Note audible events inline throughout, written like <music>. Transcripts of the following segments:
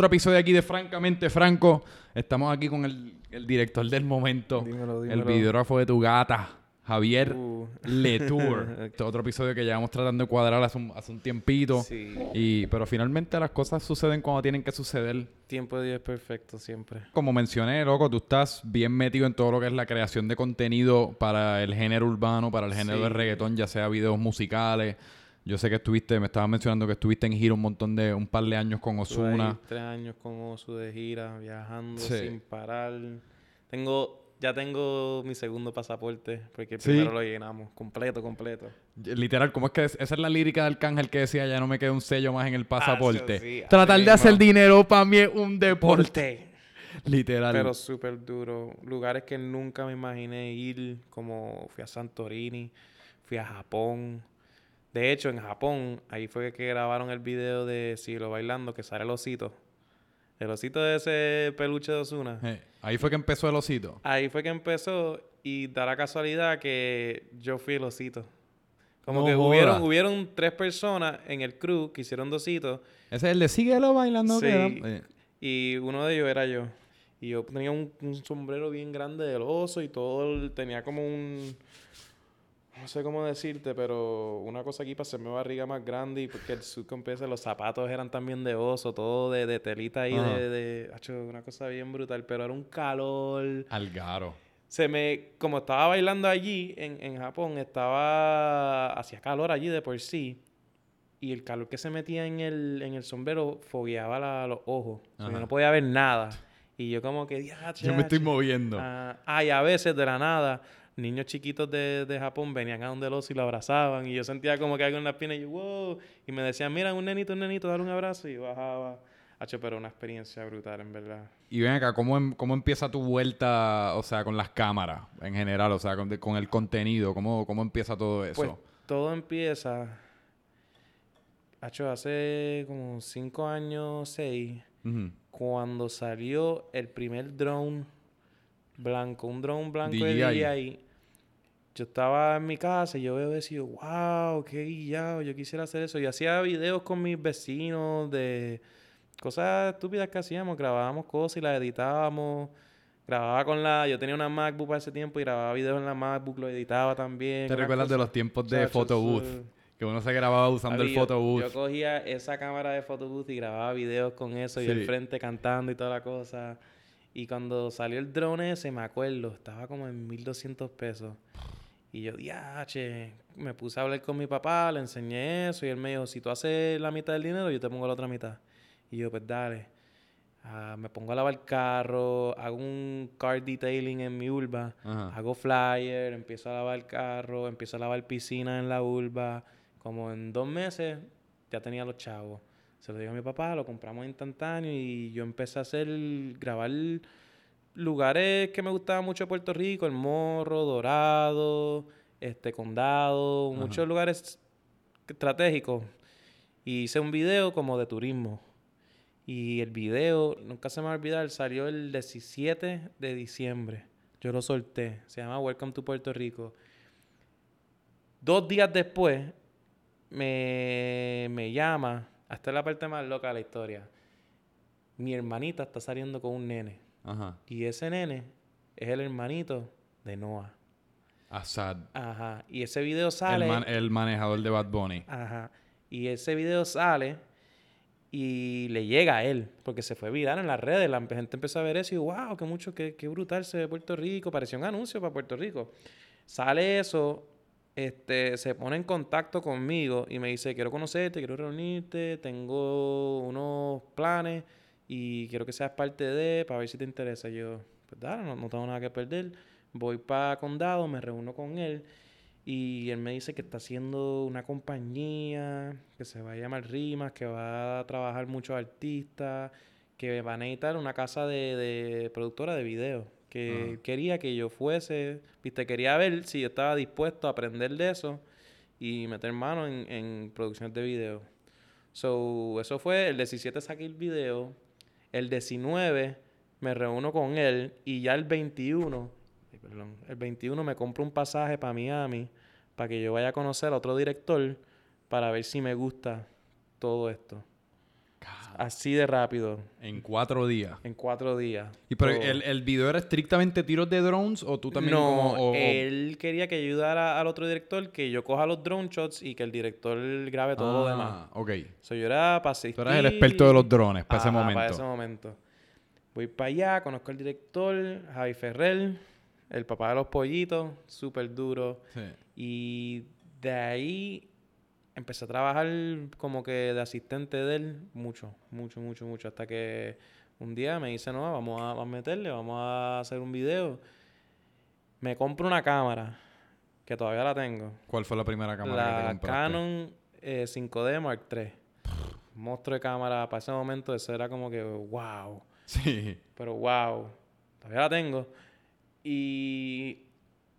Otro episodio aquí de Francamente Franco. Estamos aquí con el, el director del momento, Dímelo, el videógrafo de tu gata, Javier Uh. Letour. <laughs> Este otro episodio que llevamos tratando de cuadrar hace un, hace un tiempito. Sí. Y, pero finalmente las cosas suceden cuando tienen que suceder. Tiempo de Dios es perfecto siempre. Como mencioné, loco, tú estás bien metido en todo lo que es la creación de contenido para el género urbano, para el género Sí. de reggaetón, ya sea videos musicales. Yo sé que estuviste, me estabas mencionando que estuviste en gira un montón de, un par de años con Ozuna. tres años con Osu de gira, viajando Sí. sin parar. Tengo, ya tengo mi segundo pasaporte, porque el Sí. primero lo llenamos, completo, completo. Literal, ¿cómo es que es? esa es la lírica del Cángel que decía ya no me queda un sello más en el pasaporte? sí, Tratar de hacer dinero para mí es un deporte. Porte. Literal. Pero súper duro. Lugares que nunca me imaginé ir, como fui a Santorini, fui a Japón. De hecho, en Japón, ahí fue que grabaron el video de Siglo Bailando, que sale el osito. El osito de ese peluche de Osuna. Eh, ahí fue que empezó el osito. Ahí fue que empezó y da la casualidad que yo fui el osito. Como No que hubieron, hubieron tres personas en el crew que hicieron dositos Ese es el de síguelo bailando. Sí. eh, y uno de ellos era yo. Y yo tenía un, un sombrero bien grande del oso y todo, el- tenía como un... No sé cómo decirte, pero una cosa aquí para hacerme barriga más grande y porque el suit empieza, los zapatos eran también de oso, todo de, de telita ahí, Ajá. de, de... una cosa bien brutal, pero era un calor Algaro. se me, como estaba bailando allí en, en Japón, estaba, hacía calor allí de por sí. Y el calor que se metía en el, en el sombrero fogueaba la- los ojos. O sea, yo no podía ver nada. Y yo como que, "Diache, Yo me estoy diache". moviendo. Ah, y a veces de la nada, niños chiquitos de, de Japón venían a donde el oso y lo abrazaban. Y yo sentía como que algo en la pierna y yo, wow. Y me decían, mira, un nenito, un nenito, dale un abrazo. Y bajaba. Hacho, pero una experiencia brutal, en verdad. Y ven acá, ¿cómo, em- ¿cómo empieza tu vuelta, o sea, con las cámaras en general? O sea, con, de- con el contenido. ¿Cómo, ¿Cómo empieza todo eso? Pues todo empieza. Hacho, hace como cinco años, seis, Ujú. cuando salió el primer drone blanco, un drone blanco de DJI. Yo estaba en mi casa y yo veo eso y yo, wow, qué guillado, yo quisiera hacer eso. Yo hacía videos con mis vecinos de cosas estúpidas que hacíamos, grabábamos cosas y las editábamos. Grababa con la... Yo tenía una MacBook para ese tiempo y grababa videos en la MacBook, lo editaba también. ¿Te recuerdas de los tiempos de Chacho, photobooth? Que uno se grababa usando el yo- photobooth. Yo cogía esa cámara de photobooth y grababa videos con eso y al frente cantando y toda la cosa. Y cuando salió el drone ese, me acuerdo, estaba como en 1200 pesos. Y yo, diache, me puse a hablar con mi papá, le enseñé eso y él me dijo, si tú haces la mitad del dinero, yo te pongo la otra mitad. Y yo, pues dale. Ah, me pongo a lavar carro, hago un car detailing en mi urba, Ajá. hago flyer, empiezo a lavar carro, empiezo a lavar piscina en la urba. Como en dos meses ya tenía los chavos. Se lo digo a mi papá, lo compramos instantáneo y yo empecé a hacer, grabar lugares que me gustaban mucho de Puerto Rico, El Morro, Dorado, este Condado, Ajá. muchos lugares estratégicos. Y hice un video como de turismo. Y el video, nunca se me va a olvidar, salió el 17 de diciembre. Yo lo solté. Se llama Welcome to Puerto Rico. Dos días después, me, me llama. Hasta es la parte más loca de la historia. Mi hermanita está saliendo con un nene. Ajá. Y ese nene es el hermanito de Noah. Assad. Ajá. Y ese video El, sale. man- el manejador de Bad Bunny. Ajá. Y ese video sale y le llega a él, porque se fue viral en las redes. La gente empezó a ver eso y wow, qué mucho, qué, qué brutal se ve Puerto Rico. Pareció un anuncio para Puerto Rico. Sale eso, este, se pone en contacto conmigo y me dice, quiero conocerte, quiero reunirte, tengo unos planes y quiero que seas parte de, para ver si te interesa. Yo, pues dale, no, no tengo nada que perder. Voy para Condado, me reúno con él y él me dice que está haciendo una compañía que se va a llamar Rimas, que va a trabajar muchos artistas, que van a necesitar una casa de, de productora de video. Que quería que yo fuese, viste, quería ver si yo estaba dispuesto a aprender de eso y meter mano en, en producciones de video. So, eso fue el 17 saqué el video, el 19 me reúno con él y ya el 21, ay, perdón, el 21 me compro un pasaje para Miami para que yo vaya a conocer a otro director para ver si me gusta todo esto. Así de rápido. En cuatro días. En cuatro días. ¿Y pero Todo. el, el video era estrictamente tiros de drones o tú también no, como... o- él quería que ayudara al otro director, que yo coja los drone shots y que el director grabe todo lo demás. Ah, ok. So, yo era para Tú eras el experto de los drones para ese momento. Para ese momento. Voy para allá, conozco al director, Javi Ferrer, el papá de los pollitos, súper duro. Sí. Y de ahí empecé a trabajar como que de asistente de él mucho, mucho, mucho, mucho. Hasta que un día me dice, no, vamos a, vamos a meterle, vamos a hacer un video. Me compro una cámara, que todavía la tengo. ¿Cuál fue la primera cámara que te La compraste? Canon eh, 5D Mark III. Monstruo de cámara. Para ese momento eso era como que, wow. Sí. Pero wow, todavía la tengo. Y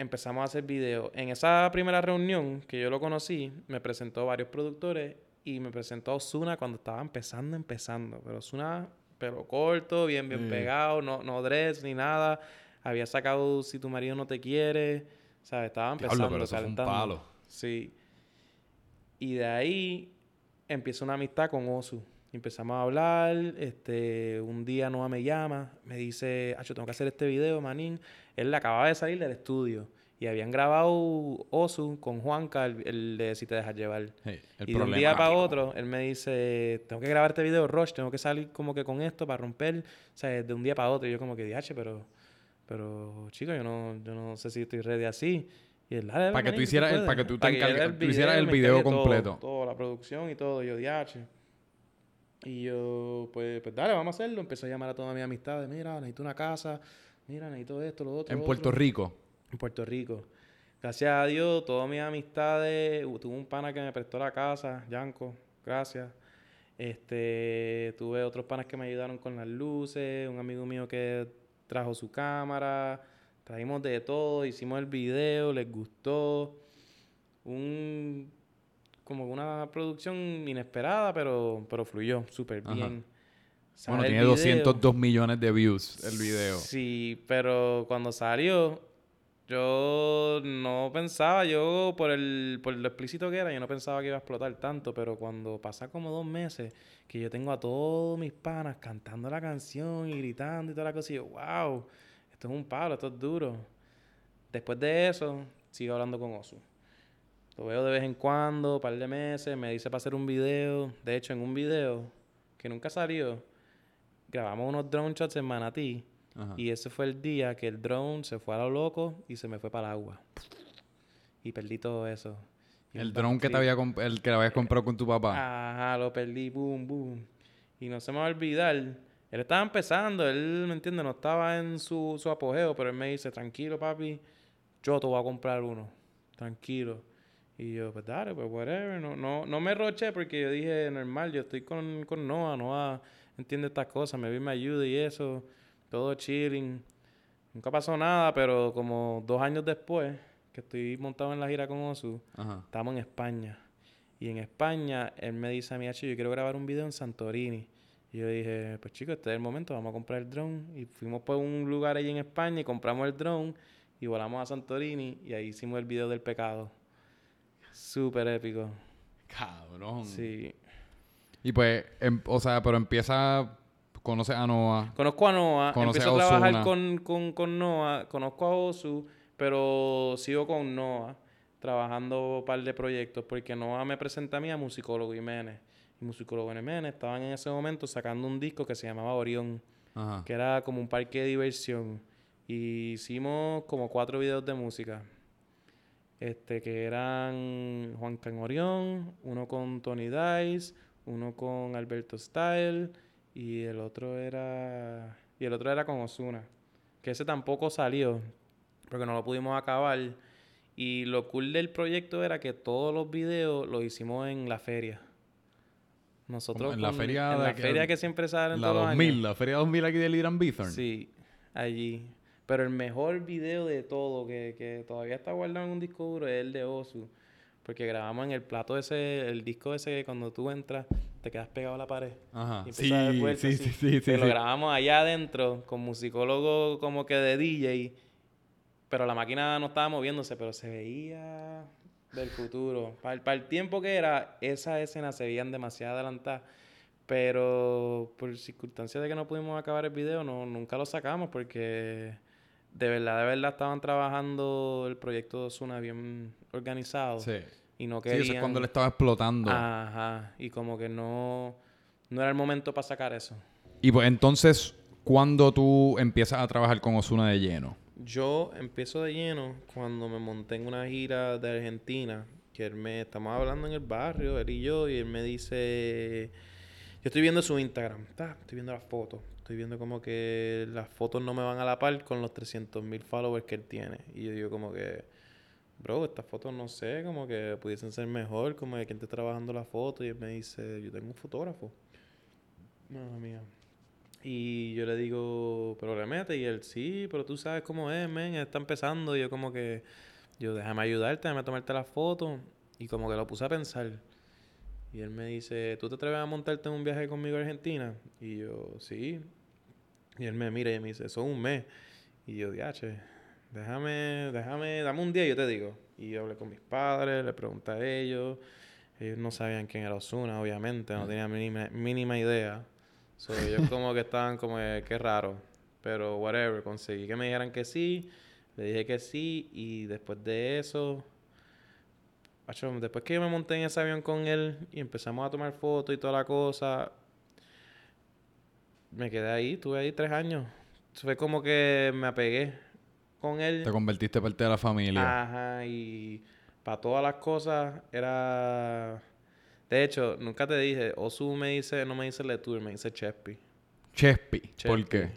empezamos a hacer videos. En esa primera reunión que yo lo conocí, me presentó varios productores y me presentó a Osuna cuando estaba empezando, empezando. Pero Osuna, pelo corto, bien, bien Mm. pegado, no, no dress ni nada. Había sacado Si tu marido no te quiere. O sea, estaba empezando, Diablo, pero eso fue un palo. Sí. Y de ahí empieza una amistad con Osu. Empezamos a hablar, este, un día Noah me llama, me dice, Acho, tengo que hacer este video, manín. Él le acababa de salir del estudio y habían grabado Osu con Juanca, el, el de Si te dejas llevar. El y de un día para otro, él me dice, tengo que grabar este video, Rush, tengo que salir como que con esto para romper, o sea, de un día para otro. Y yo como que, diache, pero, pero, chico, yo no, yo no sé si estoy ready así. Y él, Para que tú hicieras el- puedes". para que tú te yo tú hicieras el video encargue completo. Todo, la producción y todo. Yo, diache. Y yo, pues, pues dale, vamos a hacerlo. Empecé a llamar a todas mis amistades. Mira, necesito una casa. Mira, necesito esto, lo otro. En lo Puerto otro". Rico. En Puerto Rico. Gracias a Dios, todas mis amistades. Tuve un pana que me prestó la casa, Yanko. Gracias. Este, tuve otros panas que me ayudaron con las luces. Un amigo mío que trajo su cámara. Trajimos de todo. Hicimos el video. Les gustó. Un como una producción inesperada, pero, pero fluyó súper bien. Sale Bueno, tiene video. 202 millones de views el video. Sí, pero cuando salió, yo no pensaba, yo por el, por lo explícito que era, yo no pensaba que iba a explotar tanto, pero cuando pasa como dos meses, que yo tengo a todos mis panas cantando la canción y gritando y toda la cosa, y yo, wow, esto es un palo, esto es duro. Después de eso, sigo hablando con Osu. Lo veo de vez en cuando, un par de meses, me dice para hacer un video. De hecho, en un video que nunca salió, grabamos unos drone shots en Manatí. Ajá. Y ese fue el día que el drone se fue a lo loco y se me fue para el agua. Y perdí todo eso. Y El drone que te había el que habías comprado con tu papá. Ajá, lo perdí, boom, boom. Y no se me va a olvidar. Él estaba empezando, él, ¿me entiende? No estaba en su, su apogeo, pero él me dice, tranquilo, papi, yo te voy a comprar uno. Tranquilo. Y yo, pues dale, pues whatever. No, no, no me roché porque yo dije, normal, yo estoy con, con Noah, Noah entiende estas cosas, me vi, me ayuda y eso. Todo chilling. Nunca pasó nada, pero como dos años después, que estoy montado en la gira con Osu, Ajá. Estamos en España. Y en España, él me dice a mí, "Hacho, yo quiero grabar un video en Santorini. Y yo dije, pues chicos, este es el momento, vamos a comprar el drone. Y fuimos por un lugar allí en España y compramos el drone y volamos a Santorini y ahí hicimos el video del pecado. Súper épico. Cabrón. Sí. Y pues, em- o sea, pero empieza, conoces a Noah. Conozco a Noah, Conoce empiezo a a trabajar con, con, con Noah, conozco a Osu, pero sigo con Noah trabajando un par de proyectos porque Noah me presenta a mí a Musicólogo Jiménez. Y Musicólogo Jiménez estaban en ese momento sacando un disco que se llamaba Orión, Ajá. que era como un parque de diversión. Y hicimos como cuatro videos de música. Este, que eran Juan Can Orión, uno con Tony Dice, uno con Alberto Style y el otro era y el otro era con Osuna, que ese tampoco salió porque no lo pudimos acabar y lo cool del proyecto era que todos los videos los hicimos en la feria. Nosotros en la con- feria en la que- feria que siempre salen La todos los años. 2000, la feria 2000 aquí de Liran Bithorn. Sí, allí. Pero el mejor video de todo, que, que todavía está guardado en un disco duro, es el de Osu. Porque grabamos en el plato ese, el disco ese que cuando tú entras, te quedas pegado a la pared. Ajá. Y Sí, a sí, sí, sí, sí, lo grabamos allá adentro, con musicólogo como que de DJ. Pero la máquina no estaba moviéndose, pero se veía del futuro. Para el, para el tiempo que era, esas escenas se veían demasiado adelantadas. Pero por circunstancias de que no pudimos acabar el video, no, nunca lo sacamos porque de verdad, de verdad estaban trabajando el proyecto de Osuna bien organizado. Sí. Y no Sí, querían... eso es cuando le estaba explotando. Ajá. Y como que no... No era el momento para sacar eso. Y pues entonces, ¿cuándo tú empiezas a trabajar con Osuna de lleno? Yo empiezo de lleno cuando me monté en una gira de Argentina, que él me estamos hablando en el barrio, él y yo, y él me dice, yo estoy viendo su Instagram, ta, estoy viendo las fotos, viendo como que las fotos no me van a la par con los 300 mil followers que él tiene. Y yo digo como que, bro, estas fotos no sé, como que pudiesen ser mejor, como de quién está trabajando la foto, y él me dice, yo tengo un fotógrafo. Madre mía. Y yo le digo, pero le mete. Y él, sí, pero tú sabes cómo es, men. Está empezando. Y yo como que, yo déjame ayudarte, déjame tomarte la foto. Y como que lo puse a pensar. Y él me dice, ¿tú te atreves a montarte en un viaje conmigo a Argentina? Y yo, sí. Y él me mira y me dice, eso es un mes. Y yo, diache, déjame, déjame, dame un día y yo te digo. Y yo hablé con mis padres, le pregunté a ellos. Ellos no sabían quién era Osuna, obviamente. No tenían mínima, mínima idea. So, ellos como que estaban como que, qué raro. Pero whatever, conseguí que me dijeran que sí. Le dije que sí. Y después de eso... después que yo me monté en ese avión con él y empezamos a tomar fotos y toda la cosa... Me quedé ahí, estuve ahí tres años. Fue como que me apegué con él. Te convertiste parte de la familia. Ajá, y para todas las cosas era... De hecho, nunca te dije, Osu me dice, no me dice Letour, me dice Chespi. Chespi. ¿Por Chespi. qué?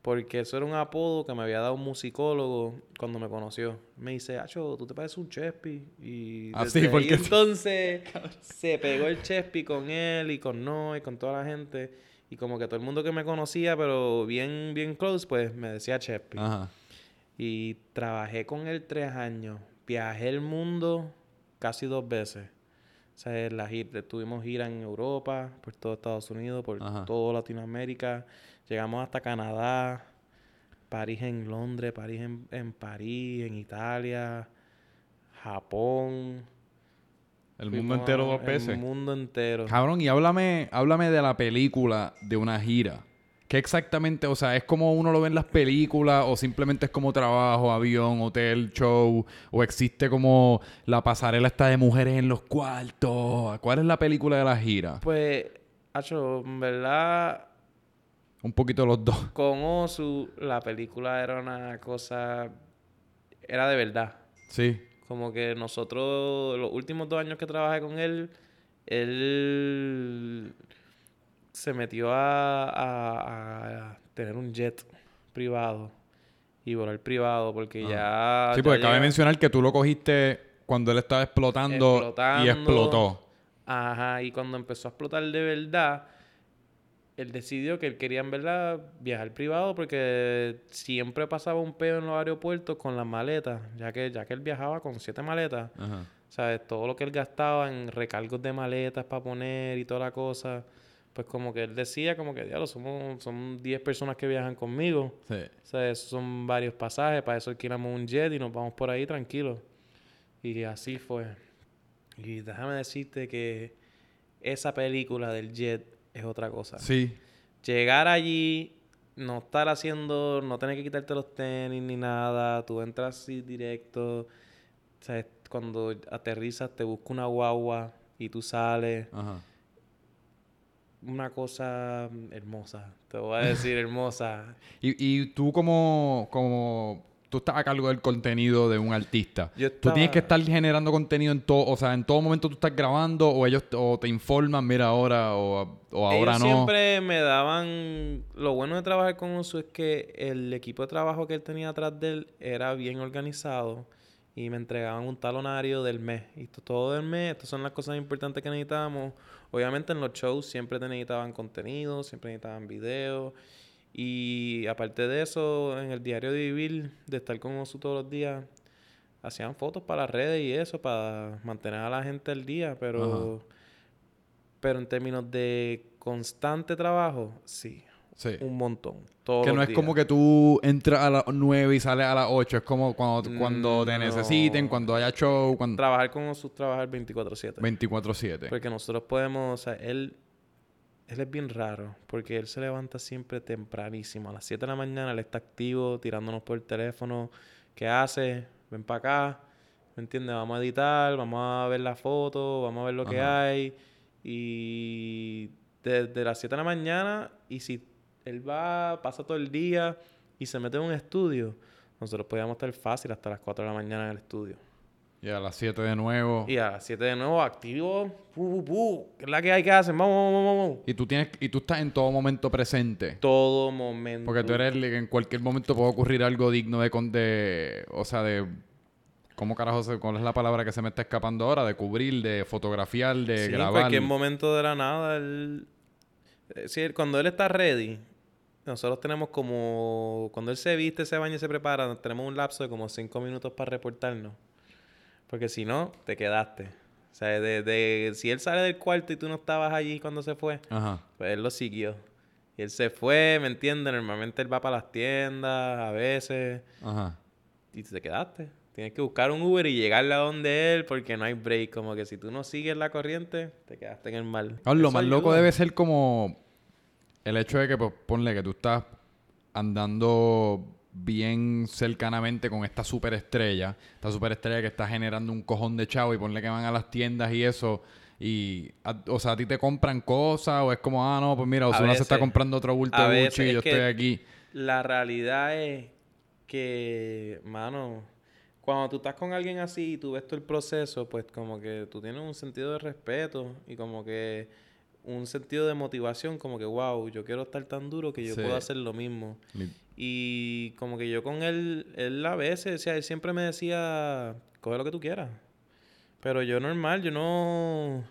Porque eso era un apodo que me había dado un musicólogo cuando me conoció. Me dice, Acho, tú te pareces un Chespi. Y Ah, desde sí, porque- entonces <laughs> se pegó el Chespi con él y con no y con toda la gente. Y como que todo el mundo que me conocía, pero bien, bien close, pues me decía Chespi. Ajá. Y trabajé con él tres años. Viajé el mundo casi dos veces. O sea, la gira, tuvimos gira en Europa, por todo Estados Unidos, por Ajá. todo Latinoamérica. Llegamos hasta Canadá, París en Londres, París en, en París, en Italia, Japón. El Fuimos mundo entero dos veces. El mundo entero. Cabrón, y háblame, háblame de la película de una gira. ¿Qué exactamente, o sea, es como uno lo ve en las películas o simplemente es como trabajo, avión, hotel, show o existe como la pasarela esta de mujeres en los cuartos? ¿Cuál es la película de la gira? Pues, Acho, en verdad, Un poquito los dos. con Osu, la película era una cosa... Era de verdad. Sí. Como que nosotros, los últimos dos años que trabajé con él, él se metió a, a- a tener un jet privado y volar privado porque ya... Sí, ya porque cabe llega- mencionar que tú lo cogiste cuando él estaba explotando, y Explotando. explotó. Ajá, y cuando empezó a explotar de verdad, él decidió que él quería en verdad viajar privado porque siempre pasaba un pedo en los aeropuertos con las maletas, ya que, ya que él viajaba con siete maletas. Ajá. ¿Sabes? Todo lo que él gastaba en recargos de maletas para poner y toda la cosa. Pues como que él decía como que, diablo, somos, son 10 personas que viajan conmigo. Sí. O sea, esos son varios pasajes. Para eso alquilamos un jet y nos vamos por ahí tranquilos. Y así fue. Y déjame decirte que esa película del jet es otra cosa. Sí. Llegar allí, no estar haciendo, no tener que quitarte los tenis ni nada, tú entras así directo, sea, cuando aterrizas te busca una guagua y tú sales, Ajá. una cosa hermosa, te voy a decir hermosa. <laughs> Y, y tú como, como tú estás a cargo del contenido de un artista. Yo Tú tienes que estaba- estar generando contenido en todo, o sea, en todo momento tú estás grabando o ellos te- o te informan, mira ahora o, o ahora Ellos no. siempre me daban... Lo bueno de trabajar con Uso es que el equipo de trabajo que él tenía atrás de él era bien organizado y me entregaban un talonario del mes. Y to- todo del mes, estas son las cosas importantes que necesitábamos. Obviamente en los shows siempre te necesitaban contenido, siempre necesitaban videos. Y aparte de eso, en el diario de vivir, de estar con Osu todos los días, hacían fotos para las redes y eso, para mantener a la gente al día, pero... Pero en términos de constante trabajo, sí, Sí. un montón. Todos Que no los es como que tú entras a las 9 y sales a las 8. Es como cuando, cuando te necesiten, cuando haya show, cuando... Trabajar con Osu, trabajar 24-7. 24-7. Porque nosotros podemos, o sea, él él es bien raro, porque él se levanta siempre tempranísimo. A las 7 de la mañana él está activo, tirándonos por el teléfono. ¿Qué hace? Ven para acá. ¿Me entiendes? Vamos a editar, vamos a ver la foto, vamos a ver lo que hay. Y desde las 7 de la mañana, y si él va, pasa todo el día y se mete en un estudio, nosotros podíamos estar fácil hasta las 4 de la mañana en el estudio. Y a las 7 de nuevo. Y a las 7 de nuevo, activo. Pu, pu, pu. ¿Qué es la que hay que hacer? Vamos, vamos, vamos. Y tú tienes y tú estás en todo momento presente. Todo momento. Porque tú eres el que en cualquier momento puede ocurrir algo digno de, con- de o sea, de ¿cómo carajo se, cuál es la palabra que se me está escapando ahora? De cubrir, de fotografiar, de Sí, en grabar. cualquier momento de la nada, él... eh, sí, cuando él está ready, nosotros tenemos como... Cuando él se viste, se baña y se prepara, tenemos un lapso de como 5 minutos para reportarnos. Porque si no, te quedaste. O sea, de, de- si él sale del cuarto y tú no estabas allí cuando se fue, Ajá. pues él lo siguió. Y él se fue, ¿me entiendes? Normalmente él va para las tiendas, a veces, Ajá. y te quedaste. Tienes que buscar un Uber y llegarle a donde él porque no hay break. Como que si tú no sigues la corriente, te quedaste en el mal. Lo más loco debe ser como el hecho de que, pues, ponle que tú estás andando bien cercanamente con esta superestrella, esta superestrella que está generando un cojón de chavo y ponle que van a las tiendas y eso. Y, a- o sea, a ti te compran cosas o es como, ah, no, pues mira, Osuna se está comprando otro bulto de Gucci y yo estoy aquí. La realidad es que, mano, cuando tú estás con alguien así y tú ves todo el proceso, pues como que tú tienes un sentido de respeto y como que un sentido de motivación, como que, wow, yo quiero estar tan duro que yo Sí. puedo hacer lo mismo. Y como que yo con él, él a veces, o sea, él siempre me decía, coge lo que tú quieras. Pero yo normal, yo no...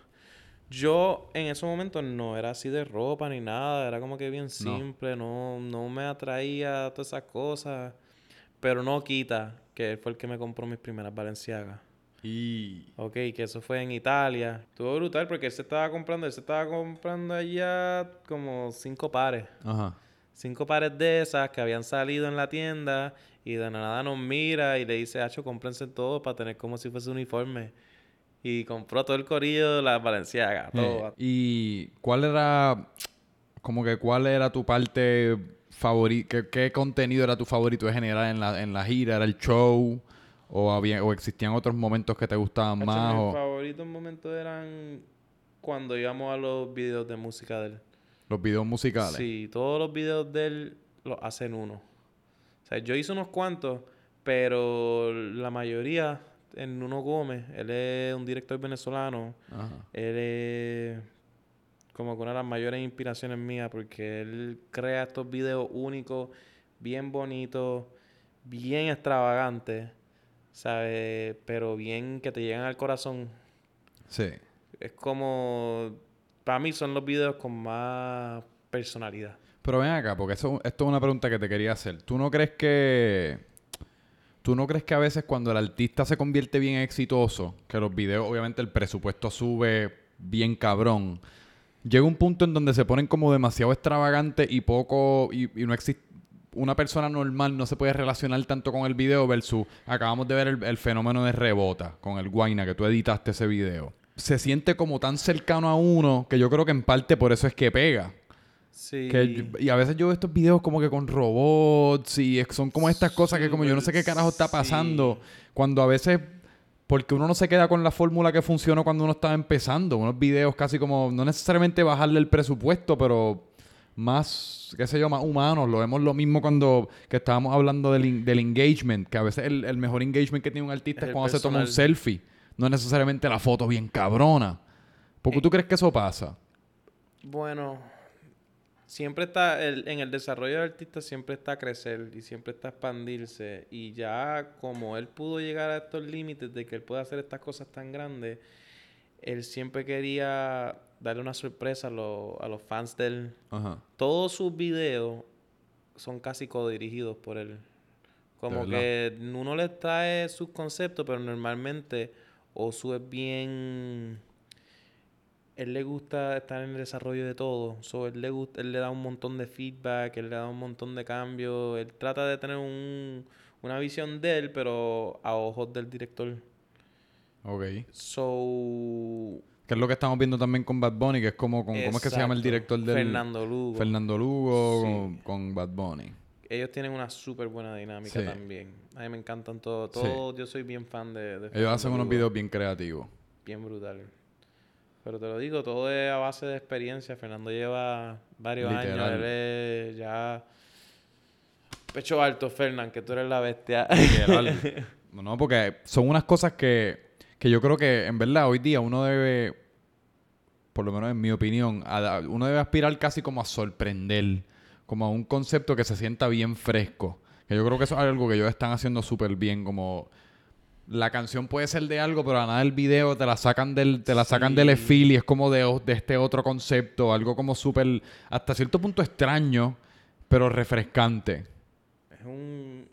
Yo en esos momentos no era así de ropa ni nada, era como que bien simple, no, no me atraía todas esas cosas. Pero no quita que él fue el que me compró mis primeras Balenciagas. Y... Ok, que eso fue en Italia. Estuvo brutal porque él se estaba comprando, él se estaba comprando allá como cinco pares Ajá. Cinco pares de esas que habían salido en la tienda y de nada nos mira y le dice, Hacho, cómprense todo para tener como si fuese uniforme. Y compró todo el corillo de las Valenciagas, todo. Eh, ¿Y cuál era, como que cuál era tu parte favorita? ¿Qué, qué contenido era tu favorito de generar en la, en la gira? ¿Era el show? ¿O, había, ¿O existían otros momentos que te gustaban Hacho, más? mis o favoritos momentos eran cuando íbamos a los videos de música de él. Los videos musicales? Sí, todos los videos de él los hacen uno. O sea, yo hice unos cuantos, pero la mayoría en Nuno Gómez, él es un director venezolano. Ajá. Él es como que una de las mayores inspiraciones mías porque él crea estos videos únicos, bien bonitos, bien extravagantes, ¿sabes? Pero bien que te llegan al corazón. Sí. Es como... Para mí son los videos con más personalidad. Pero ven acá, porque eso, esto es una pregunta que te quería hacer. ¿Tú no crees que... ¿Tú no crees que a veces cuando el artista se convierte bien exitoso, que los videos, obviamente el presupuesto sube bien cabrón, llega un punto en donde se ponen como demasiado extravagantes y poco... y, no existe... Una persona normal no se puede relacionar tanto con el video versus... Acabamos de ver el, el fenómeno de rebota con el Guaina, que tú editaste ese video. Se siente como tan cercano a uno que yo creo que en parte por eso es que pega. Sí. Que y a veces yo veo estos videos como que con robots y son como estas cosas que como yo no sé qué carajo está pasando. Cuando a veces, porque uno no se queda con la fórmula que funcionó cuando uno estaba empezando. Unos videos casi como, no necesariamente bajarle el presupuesto, pero más, qué sé yo, más humanos. Lo vemos lo mismo cuando que estábamos hablando del, del engagement, que a veces el, el mejor engagement que tiene un artista Es cuando se toma un selfie. No es necesariamente la foto bien cabrona. ¿Por qué tú crees que eso pasa? Bueno, siempre está, el- en el desarrollo del artista siempre está crecer y siempre está expandirse. Y ya como él pudo llegar a estos límites de que él puede hacer estas cosas tan grandes, él siempre quería darle una sorpresa a, los- a los fans de él. Ajá. Todos sus videos son casi codirigidos por él. Como ¿De que uno le trae sus conceptos, pero normalmente Osu es bien... Él le gusta estar en el desarrollo de todo. So, él, le gusta, él le da un montón de feedback, él le da un montón de cambios. Él trata de tener un, una visión de él, pero a ojos del director. Ok. So, Que es lo que estamos viendo también con Bad Bunny, que es como con, ¿cómo es que se llama el director del Fernando Lugo. Fernando Lugo Sí. con, con Bad Bunny. Ellos tienen una súper buena dinámica Sí. también. A mí me encantan todos. Todo, Yo soy bien fan de, de Ellos hacen unos videos bien creativos. bien brutales. Pero te lo digo, todo es a base de experiencia. Fernando lleva varios Literal. años. Él es ya... Pecho alto, Fernán, que tú eres la bestia. Literal. <laughs> no, no, porque son unas cosas que, que yo creo que en verdad hoy día uno debe, por lo menos en mi opinión, a- uno debe aspirar casi como a sorprender, como a un concepto que se sienta bien fresco. Que yo creo que eso es algo que ellos están haciendo súper bien, como la canción puede ser de algo, pero a nada el video te la sacan del, te la sacan del Sí. efil y es como de, de este otro concepto, algo como súper, hasta cierto punto extraño, pero refrescante. es un,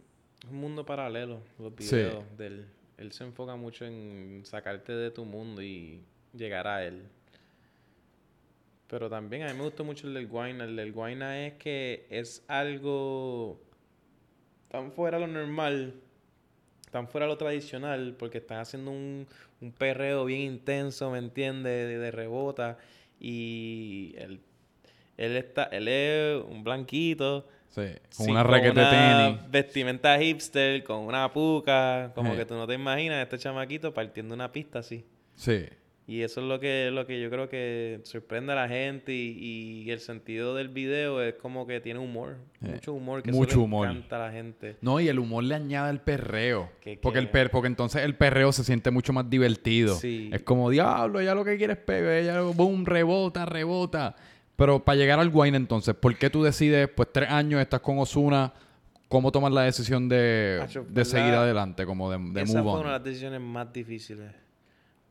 un mundo paralelo, los Sí. videos del... Él se enfoca mucho en sacarte de tu mundo y llegar a él. Pero también a mí me gustó mucho el del Guayna. El del Guayna es que es algo tan fuera de lo normal, tan fuera de lo tradicional, porque están haciendo un, un perreo bien intenso, ¿me entiendes? De, de rebota. Y él, él, está, él es un blanquito. Sí, con sí, una raqueta de tenis. vestimenta hipster, con una puca, como Sí. que tú no te imaginas este chamaquito partiendo una pista así. Sí. Y eso es lo que, lo que yo creo que sorprende a la gente y, y el sentido del video es como que tiene humor, Sí. mucho humor, que Mucho eso le humor. encanta a la gente. No, y el humor le añade al perreo. Que- porque, el per porque entonces el perreo se siente mucho más divertido. Sí. Es como, diablo, ya lo que quieres pegar, ella, boom, rebota, rebota. Pero para llegar al wine entonces, ¿por qué tú decides, pues tres años estás con Osuna, cómo tomas la decisión de, de seguir adelante, como de, de Esa move fue on? una de las decisiones más difíciles.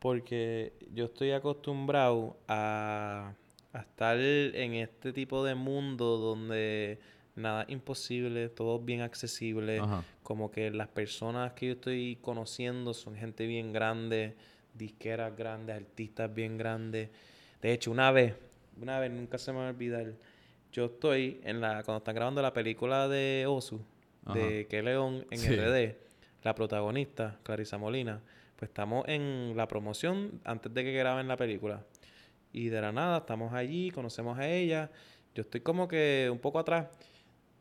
Porque yo estoy acostumbrado a, a estar en este tipo de mundo donde nada es imposible, todo es bien accesible. Ajá. Como que las personas que yo estoy conociendo son gente bien grande, disqueras grandes, artistas bien grandes. De hecho, una vez, una vez, nunca se me va a olvidar, yo estoy en la, cuando están grabando la película de Osu, de Que León en Sí. RD, la protagonista, Clarisa Molina, estamos en la promoción antes de que graben la película. Y de la nada, estamos allí, conocemos a ella. Yo estoy como que un poco atrás.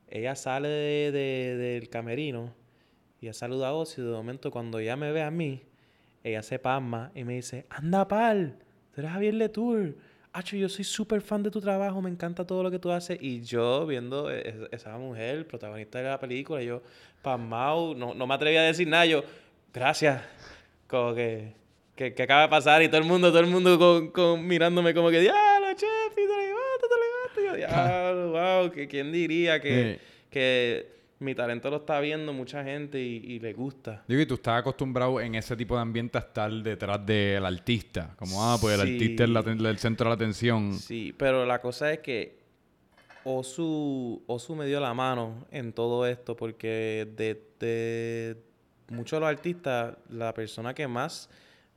Ella sale de- de- del camerino y ella saluda a Ozzy. De momento, cuando ella me ve a mí, ella se pasma y me dice: Anda, pal, tú eres Javier Letour. Acho, yo soy súper fan de tu trabajo, me encanta todo lo que tú haces. Y yo, viendo e- esa mujer, protagonista de la película, yo, pasmado, no, no me atreví a decir nada. Yo, gracias. Como que, que, que acaba de pasar y todo el mundo, todo el mundo con, con- mirándome como que, diablo, chef, y te levantas, te levantas. Y yo, diablo, wow, que quién diría que, Sí. que mi talento lo está viendo mucha gente y, y le gusta. Digo, y tú estás acostumbrado en ese tipo de ambiente a estar detrás del artista. Como, ah, pues el Sí. artista es la el centro de la atención. Sí, pero la cosa es que Osu, Osu me dio la mano en todo esto porque de, de muchos de los artistas, la persona que más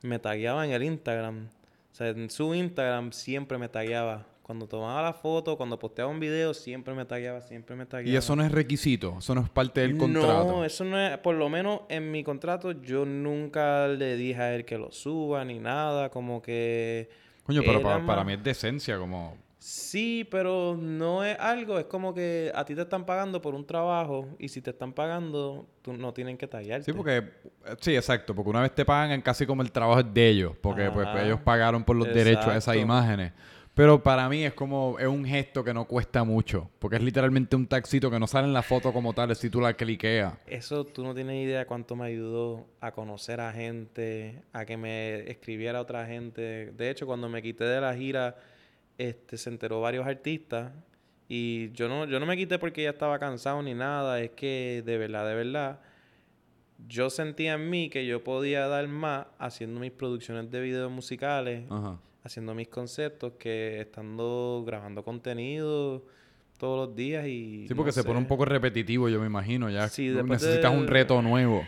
me tagueaba en el Instagram, o sea, en su Instagram siempre me tagueaba. Cuando tomaba la foto, cuando posteaba un video, siempre me tagueaba, siempre me tagueaba. Y eso no es requisito, eso no es parte del contrato. No, eso no es, por lo menos en mi contrato yo nunca le dije a él que lo suba ni nada, como que... Coño, pero él pa- ama- para mí es decencia, como... Sí, pero no es algo, es como que a ti te están pagando por un trabajo y si te están pagando, tú no tienen que tallarte. Sí, porque... Sí, exacto, porque una vez te pagan casi como el trabajo es de ellos, porque pues, ellos pagaron por los derechos a esas imágenes. Pero para mí es como, es un gesto que no cuesta mucho, porque es literalmente un taxito que no sale en la foto como tal, si tú la cliqueas. Eso tú no tienes idea cuánto me ayudó a conocer a gente, a que me escribiera otra gente. De hecho, cuando me quité de la gira, este, se enteró varios artistas y yo no, yo no me quité porque ya estaba cansado ni nada. Es que de verdad, de verdad, yo sentía en mí que yo podía dar más haciendo mis producciones de videos musicales, Ajá. haciendo mis conceptos, que estando grabando contenido todos los días y... Sí, porque no se pone un poco repetitivo, yo me imagino. Ya Sí, necesitas de- un reto nuevo.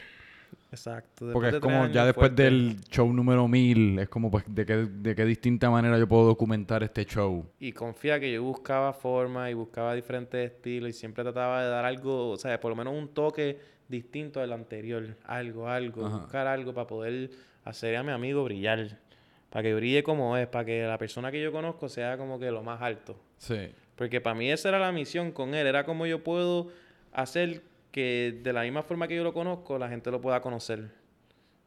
Exacto. después Porque es de como ya años después fuerte. del show número mil, es como pues de qué, de qué distinta manera yo puedo documentar este show. Y confía que yo buscaba formas y buscaba diferentes estilos y siempre trataba de dar algo, o sea, por lo menos un toque distinto del anterior. Algo, algo. Ajá. Buscar algo para poder hacer a mi amigo brillar. para que brille como es, para que la persona que yo conozco sea como que lo más alto. Sí. Porque para mí esa era la misión con él, era como yo puedo hacer que de la misma forma que yo lo conozco, la gente lo pueda conocer.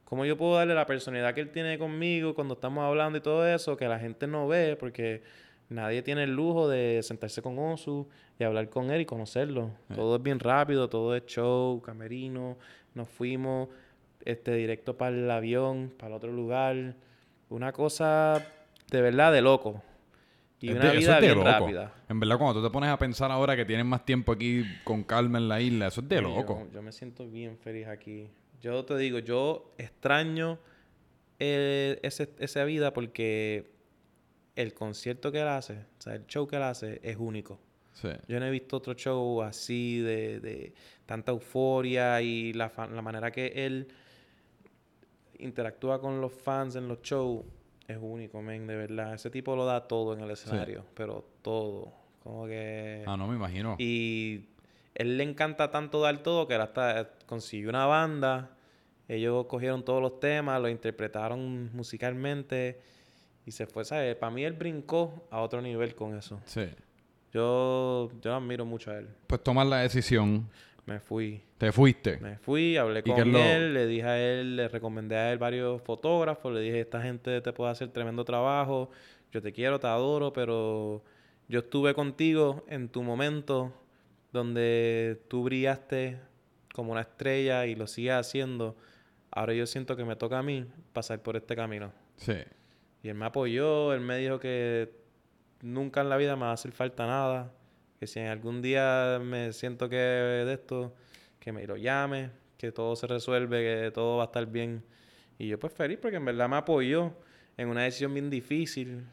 Cómo yo puedo darle la personalidad que él tiene conmigo cuando estamos hablando y todo eso, que la gente no ve, porque nadie tiene el lujo de sentarse con Osu y hablar con él y conocerlo. Todo es bien rápido, todo es show, camerino, nos fuimos este directo para el avión, para el otro lugar. Una cosa de verdad de loco. Y una de- vida bien loco. rápida. En verdad, cuando tú te pones a pensar ahora que tienes más tiempo aquí con calma en la isla, eso es de loco. Yo, yo me siento bien feliz aquí. Yo te digo, yo extraño eh, ese- esa vida porque el concierto que él hace, o sea, el show que él hace es único. Sí. Yo no he visto otro show así de, de tanta euforia y la, la manera que él interactúa con los fans en los shows es único, men, de verdad. Ese tipo lo da todo en el escenario, pero todo. Como que... Ah, no me imagino. Y él le encanta tanto dar todo que él hasta consiguió una banda. Ellos cogieron todos los temas, lo interpretaron musicalmente y se fue, ¿sabes? Para mí él brincó a otro nivel con eso. Sí. Yo, yo admiro mucho a él. Pues tomas la decisión. Me fui. Te fuiste. Me fui, hablé ¿Y con lo- él, le dije a él, le recomendé a él varios fotógrafos, le dije, esta gente te puede hacer tremendo trabajo, yo te quiero, te adoro, pero yo estuve contigo en tu momento donde tú brillaste como una estrella y lo sigues haciendo. Ahora yo siento que me toca a mí pasar por este camino. Sí. Y él me apoyó, él me dijo que nunca en la vida me va a hacer falta nada, que si en algún día me siento que de esto, que me lo llame, que todo se resuelve, que todo va a estar bien. Y yo pues feliz porque en verdad me apoyó en una decisión bien difícil,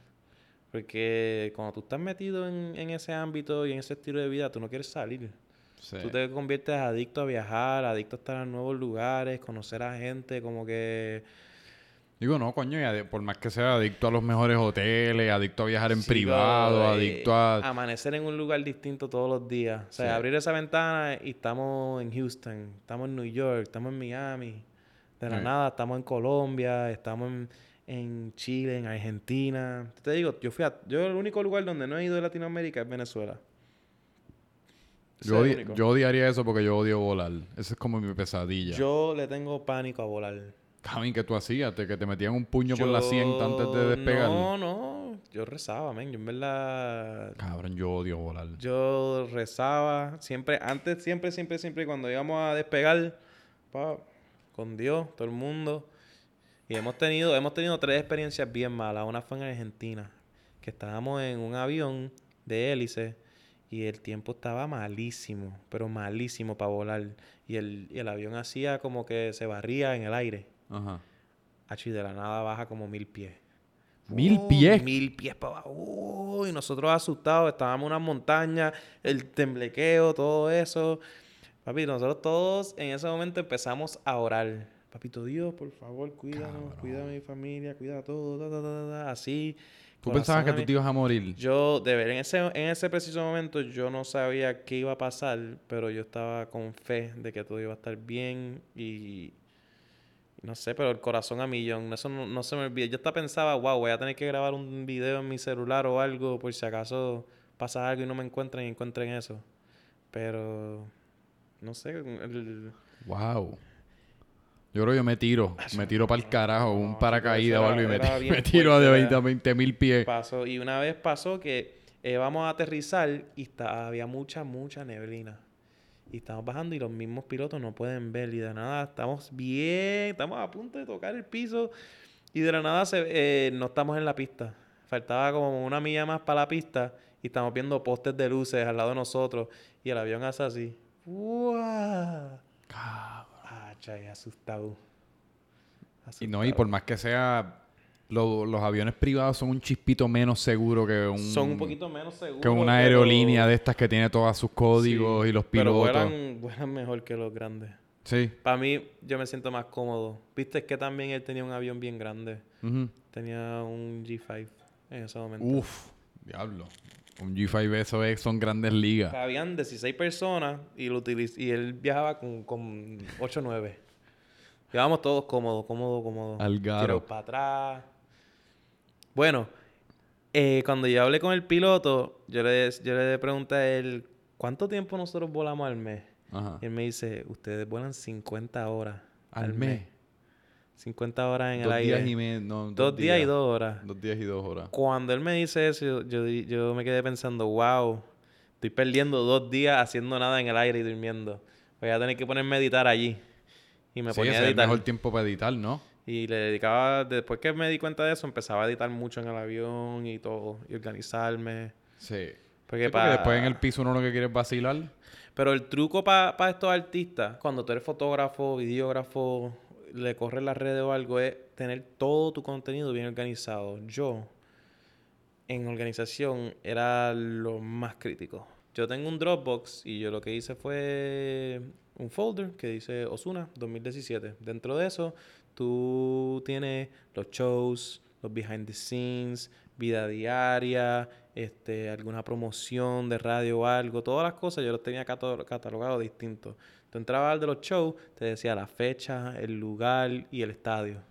porque cuando tú estás metido en, en ese ámbito y en ese estilo de vida, tú no quieres salir. Sí. Tú te conviertes adicto a viajar, adicto a estar en nuevos lugares, conocer a gente, como que... Digo, no, coño, y por más que sea adicto a los mejores hoteles, adicto a viajar en Sí, privado, bro, eh, adicto a... Amanecer en un lugar distinto todos los días. O sea, Sí. abrir esa ventana y estamos en Houston, estamos en New York, estamos en Miami. De la Sí. nada, estamos en Colombia, estamos en, en Chile, en Argentina. Te digo, yo fui a... Yo el único lugar donde no he ido de Latinoamérica es Venezuela. Yo, odi- yo odiaría eso porque yo odio volar. Esa es como mi pesadilla. Yo le tengo pánico a volar. ¿Qué tú hacías? Te- que te metían un puño por la Yo- sienta antes de despegar. No, no. Yo rezaba, men. Yo en verdad... Cabrón, yo odio volar. Yo rezaba siempre, antes, siempre, siempre, siempre, cuando íbamos a despegar, pa, con Dios, todo el mundo. Y hemos tenido, hemos tenido tres experiencias bien malas. Una fue en Argentina, que estábamos en un avión de hélice y el tiempo estaba malísimo, pero malísimo para volar. Y el, y el avión hacía como que se barría en el aire. Ajá. Achi, de la nada baja como mil pies. ¿Mil pies? Mil pies para abajo. Uh, y nosotros asustados, estábamos en una montaña, el temblequeo, todo eso. Papi, nosotros todos en ese momento empezamos a orar. Papito Dios, por favor, cuídanos, cuida a mi familia, cuida todo, ta, ta, ta, así. ¿Tú pensabas que a tú mí. te ibas a morir? Yo, de ver, en ese, en ese preciso momento yo no sabía qué iba a pasar, pero yo estaba con fe de que todo iba a estar bien y no sé, pero el corazón a millón, eso no, no se me olvida. Yo hasta pensaba, wow, voy a tener que grabar un video en mi celular o algo por si acaso pasa algo y no me encuentren y encuentren eso. Pero, no sé, el- Wow. Yo creo que yo me tiro. Me tiro para el carajo. Un no, paracaídas o algo y <laughs> me, tiro a de fuerte, 20 a 20 mil pies. pasó. Y una vez pasó que eh, vamos a aterrizar y está, había mucha, mucha neblina. Y estamos bajando y los mismos pilotos no pueden ver. Y de nada estamos bien, estamos a punto de tocar el piso. Y de la nada se, eh, no estamos en la pista. Faltaba como una milla más para la pista. Y estamos viendo postes de luces al lado de nosotros. Y el avión hace así. ¡Uah! Ah, chay, asustado. Y no, y Asustado. por más que sea, lo- los aviones privados son un chispito menos seguro que un, Son un poquito menos seguros. que una pero- aerolínea de estas que tiene todos sus códigos Sí, y los Pero pilotos. vuelan, vuelan mejor que los grandes. Sí. Para mí, yo me siento más cómodo. Viste que también él tenía un avión bien grande. Tenía un G5 en ese momento. Uf, diablo. Un G5 eso es, son grandes ligas. Habían 16 personas y, lo utiliz- y él viajaba con, con 8 o 9. Llevábamos todos cómodos, cómodos, cómodos. Al garo. Para atrás. Bueno, eh, cuando yo hablé con el piloto, yo le, yo le pregunté a él, ¿cuánto tiempo nosotros volamos al mes? Ajá. Y él me dice, ustedes vuelan 50 horas Al mes. 50 horas en dos el aire. días y medio. No, dos, días. y dos horas. Dos días y dos horas. Cuando él me dice eso, yo, yo, me quedé pensando, wow, estoy perdiendo dos días haciendo nada en el aire y durmiendo. Voy a tener que ponerme a editar allí. Y me sí, ponía a es el editar. mejor tiempo para editar, ¿no? Y le dedicaba, después que me di cuenta de eso, empezaba a editar mucho en el avión y todo, y organizarme. Sí. Porque, Sí, porque pa- después en el piso uno lo que quiere es vacilar. Pero el truco para estos artistas, cuando tú eres fotógrafo, videógrafo, le corres las redes o algo, es tener todo tu contenido bien organizado. Yo, en organización, era lo más crítico. Yo tengo un Dropbox y yo lo que hice fue un folder que dice Osuna 2017. Dentro de eso, tú tienes los shows, los behind the scenes, vida diaria, este, alguna promoción de radio o algo, todas las cosas yo los tenía catalogados distintos. Tú entrabas al de los shows, te decía la fecha, el lugar y el estadio.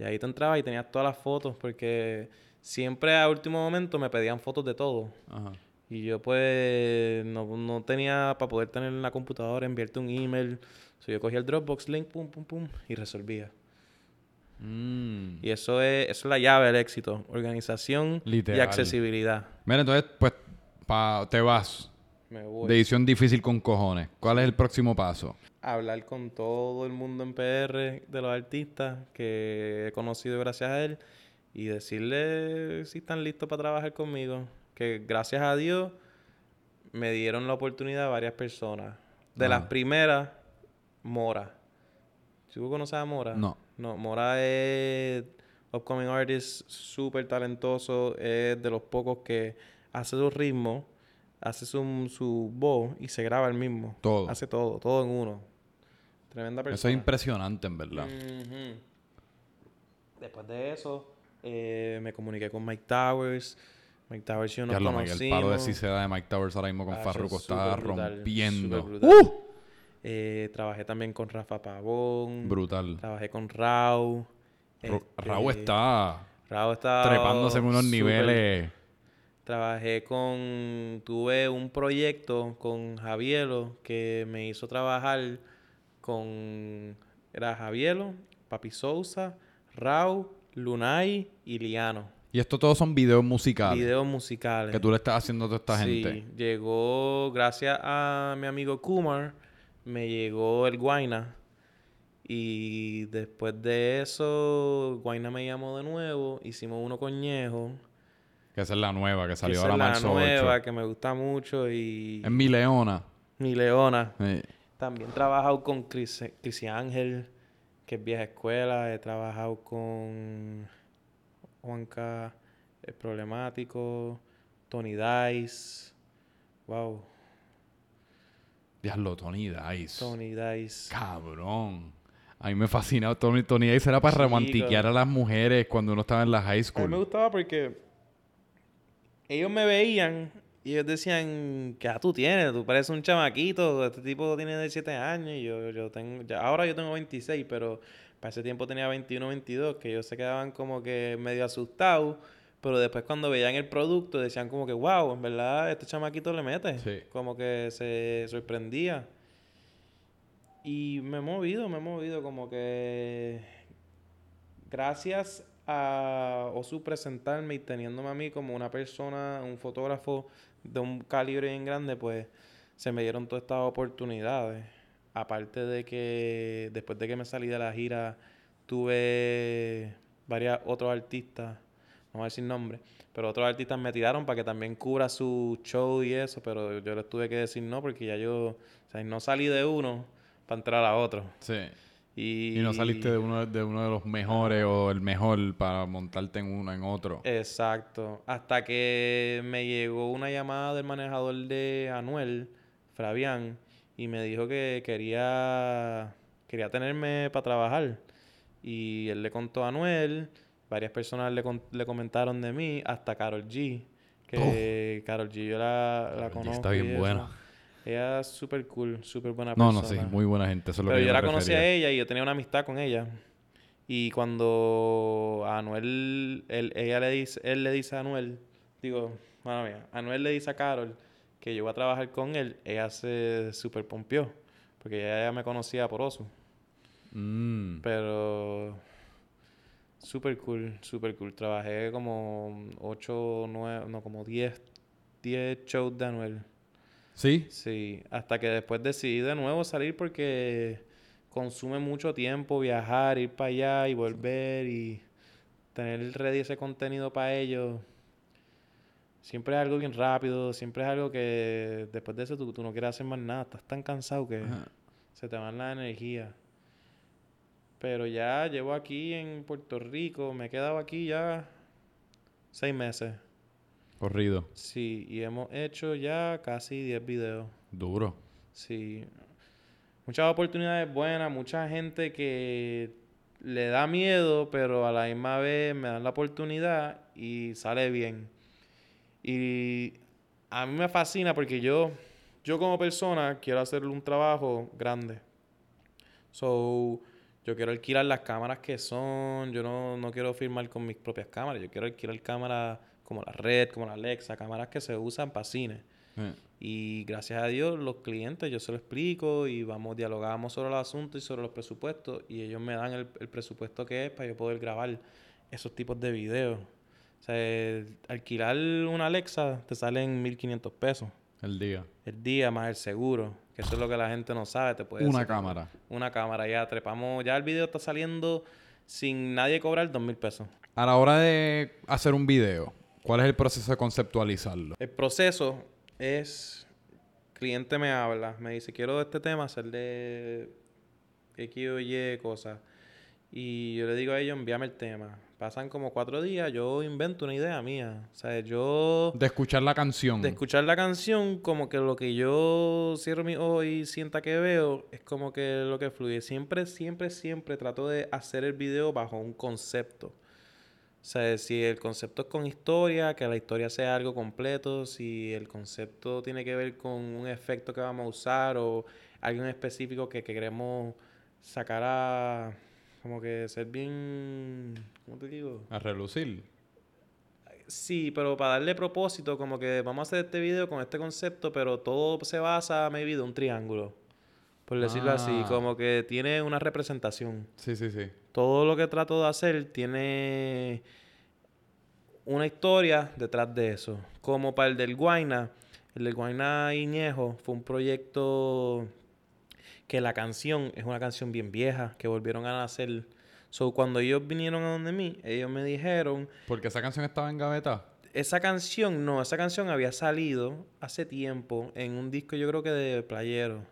Y ahí tú entrabas y tenías todas las fotos porque siempre a último momento me pedían fotos de todo. Ajá. Y yo pues no, no tenía para poder tener en la computadora, enviarte un email. So, yo cogía el Dropbox link, pum, pum, pum, y resolvía. Mm. Y eso es, eso es la llave del éxito. Organización y accesibilidad. Mira, entonces, pues, pa- te vas. Me voy. De edición difícil con cojones. ¿Cuál es el próximo paso? hablar con todo el mundo en PR de los artistas que he conocido gracias a él y decirle si están listos para trabajar conmigo. Que gracias a Dios me dieron la oportunidad varias personas. De las Ajá. primeras, Mora. ¿Tú conoces a Mora? No. No, Mora es upcoming artist, súper talentoso. Es de los pocos que hace su ritmo, hace su, su voz y se graba el mismo. Todo. Hace todo, todo en uno. Tremenda Eso persona. es impresionante, en verdad. Después de eso, eh, me comuniqué con Mike Towers. Mike Towers y yo Ya lo el palo de si se da de Mike Towers ahora mismo con Ah, Farruko eso es está brutal, rompiendo. ¡Uh! Eh, trabajé también con Rafa Pavón. Brutal. Trabajé con Rau. Este, Raúl está Rau está trepándose en unos niveles. Trabajé con... Tuve un proyecto con Javielo que me hizo trabajar con... Era Javielo, Papi Sousa, Rau, Lunay y Liano. Y esto todos son videos musicales. Videos musicales. Que tú le estás haciendo a toda esta sí, gente. llegó, gracias a mi amigo Kumar, me llegó el Guaina. Y después de eso, Guaina me llamó de nuevo. Hicimos uno con Ñejo. Que esa es la nueva, que que salió esa ahora es la marzo nueva, 8. que me gusta mucho. Y Es mi leona. mi Leona. Sí. También he trabajado con Chris, Chris Ángel, que es vieja escuela. He trabajado con Juanca, el problemático. Tony Dice. Wow. Diablo, Tony Dice. Tony Dice. Cabrón. A mí me fascina. Tony, Tony Dice era para romantiquear a las mujeres cuando uno estaba en la high A mí me school. gustaba porque ellos me veían y ellos decían que ah, tú tienes, tú pareces un chamaquito, este tipo tiene 17 años y yo, yo tengo, ya- ahora yo tengo 26, pero para ese tiempo tenía 21, 22, que ellos se quedaban como que medio asustados, pero después cuando veían el producto decían como que, wow, en verdad este chamaquito le mete, Sí. como que se sorprendía. Y me he movido, me he movido como que gracias a Osu presentarme y teniéndome a mí como una persona, un fotógrafo de un calibre bien grande, pues se me dieron todas estas oportunidades. Aparte de que después de que me salí de la gira, tuve varios otros artistas, no voy a decir nombres, pero otros artistas me tiraron para que también cubra su show y eso, pero yo les tuve que decir no porque ya yo, o sea, no salí de uno para entrar a otro. Sí. Y, Y no saliste de uno de, uno de los mejores o el mejor para montarte en uno en otro. Exacto. Hasta que me llegó una llamada del manejador de Anuel, Fabián, y me dijo que quería, quería tenerme para trabajar. Y él le contó a Anuel, varias personas le, le comentaron de mí, hasta Carol G. Que Carol G yo la, la conozco. está bien buena. Ella es súper cool, súper buena No, persona. no, sí, muy buena gente. Eso es lo Pero que yo la conocí a ella y yo tenía una amistad con ella. Y cuando a Anuel, él, ella le dice, él le dice a Anuel, digo, mano mía, Anuel le dice a Carol que yo voy a trabajar con él, ella se super pompió, porque ella ya me conocía por Osu. Mm. Pero super cool, super cool. Trabajé como 8, 9, no, como 10, 10 shows de Anuel. ¿Sí? Sí, hasta que después decidí de nuevo salir porque consume mucho tiempo viajar, ir para allá y volver y tener ready ese contenido para ellos. Siempre es algo bien rápido, siempre es algo que después de eso tú, tú no quieres hacer más nada, estás tan cansado que Ajá. se te van la energía. Pero ya llevo aquí en Puerto Rico, me he quedado aquí ya seis meses. Corrido. Sí, y hemos hecho ya casi 10 videos. Duro. Sí. Muchas oportunidades buenas, mucha gente que le da miedo, pero a la misma vez me dan la oportunidad y sale bien. Y a mí me fascina porque yo, yo como persona quiero hacer un trabajo grande. So, yo quiero alquilar las cámaras que son, yo no, no quiero filmar con mis propias cámaras, yo quiero alquilar cámaras como la Red, como la Alexa, cámaras que se usan para cine. Y gracias a Dios, los clientes, yo se lo explico y vamos, dialogamos sobre el asunto y sobre los presupuestos. Y ellos me dan el, el presupuesto que es para yo poder grabar esos tipos de videos. O sea, alquilar una Alexa te sale en 1500 pesos El día. el día más el seguro. Que eso es lo que la gente no sabe. Te puede Una cámara. Una cámara, ya trepamos. Ya el video está saliendo sin nadie cobrar dos mil pesos. A la hora de hacer un video, ¿cuál es el proceso de conceptualizarlo? El proceso es, cliente me habla, me dice, quiero este tema hacerle X o Y cosas. Y yo le digo a ellos, envíame el tema. Pasan como cuatro días, yo invento una idea mía. O sea, yo... De escuchar la canción. De escuchar la canción, como que lo que yo cierro mis ojos y sienta que veo, es como que lo que fluye. Siempre, siempre, siempre trato de hacer el video bajo un concepto. O sea, si el concepto es con historia, que la historia sea algo completo. Si el concepto tiene que ver con un efecto que vamos a usar o algo en específico que, que queremos sacar a... Como que ser bien... ¿Cómo te digo? A relucir. Sí, pero para darle propósito, como que vamos a hacer este video con este concepto, pero todo se basa, maybe, de un triángulo. Por decirlo así, Ah. como que tiene una representación. Sí, sí, sí. Todo lo que trato de hacer tiene una historia detrás de eso. Como para el del Guaina, el del Guaina Iñejo fue un proyecto que la canción es una canción bien vieja, que volvieron a nacer. So, cuando ellos vinieron a donde mí, ellos me dijeron Porque esa canción estaba en gaveta. esa canción, no, esa canción había salido hace tiempo en un disco, yo creo que de Playero,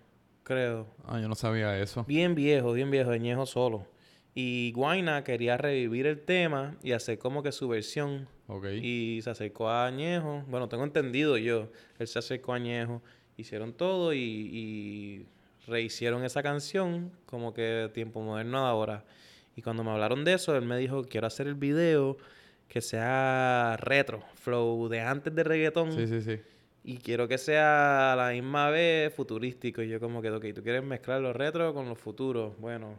creo. Ah, yo no sabía eso. Bien viejo, bien viejo, de Ñejo solo. Y Guaina quería revivir el tema y hacer como que su versión. Ok. Y se acercó a Añejo. Bueno, tengo entendido yo. Él se acercó a Añejo. Hicieron todo y, y rehicieron esa canción como que tiempo moderno de ahora. Y cuando me hablaron de eso, él me dijo, quiero hacer el video que sea retro, flow de antes de reggaetón. Sí, sí, sí. Y quiero que sea a la misma vez futurístico. Y yo como que, ok, tú quieres mezclar los retro con los futuros. Bueno,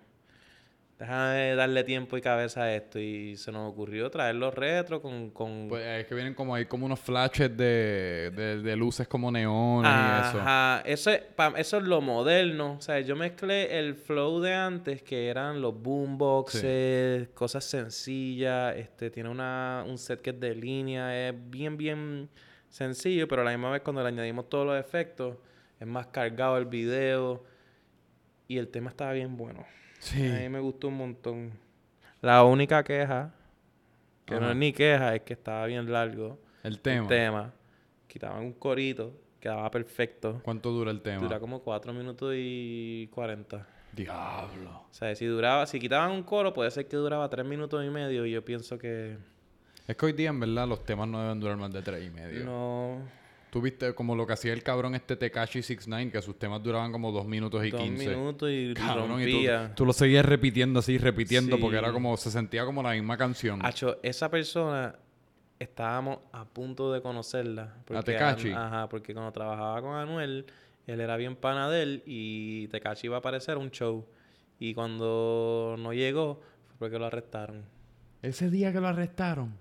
déjame darle tiempo y cabeza a esto. Y se nos ocurrió traer los retro con... con... Pues es que vienen como ahí como unos flashes de, de, de luces como neones y eso. Ajá, eso es, eso es lo moderno. O sea, yo mezclé el flow de antes, que eran los boomboxes, cosas sencillas. Este, tiene una, un set que es de línea, es bien, bien sencillo, pero a la misma vez cuando le añadimos todos los efectos, es más cargado el video. Y el tema estaba bien bueno. Sí. A mí me gustó un montón. La única queja, que no es ni queja, es que estaba bien largo El tema. el tema. Quitaban un corito, quedaba perfecto. ¿Cuánto dura el tema? Dura como 4 minutos y 40. Diablo. O sea, si duraba, si quitaban un coro, puede ser que duraba 3 minutos y medio. Y yo pienso que Es que hoy día, en verdad, los temas no deben durar más de tres y medio. no. Tú viste como lo que hacía el cabrón este Tekashi 69, que sus temas duraban como dos minutos y Dos quince. minutos y Cabrón, y tú, rompía. tú lo seguías repitiendo así, repitiendo, porque era como, se sentía como la misma canción. Acho, esa persona estábamos a punto de conocerla. porque Tekashi? An- Ajá, porque cuando trabajaba con Anuel, él era bien pana de él y Tekashi iba a aparecer a un show. Y cuando no llegó, porque lo arrestaron. Ese día que lo arrestaron.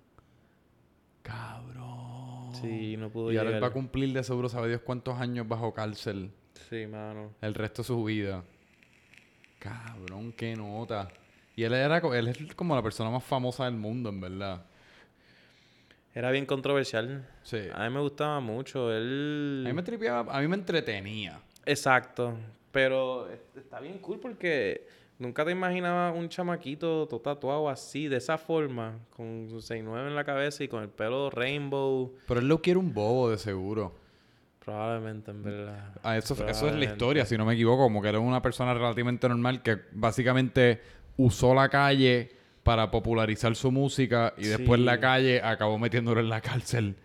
Sí, no pudo Y ahora él va a cumplir de seguro, sabe Dios cuántos años bajo cárcel. Sí, mano. El resto de su vida. Cabrón, qué nota. Y él era él es como la persona más famosa del mundo, en verdad. Era bien controversial. Sí. A mí me gustaba mucho. Él... A mí me tripeaba, a mí me entretenía. Exacto. Pero es- está bien cool porque nunca te imaginabas un chamaquito todo tatuado así, de esa forma, con su 6'9 en la cabeza y con el pelo rainbow. Pero él lo quiere un bobo, de seguro. Probablemente, en verdad. Ah, eso, eso es la historia, si no me equivoco. Como que era una persona relativamente normal que básicamente usó la calle para popularizar su música y después la calle acabó metiéndolo en la <laughs> cárcel.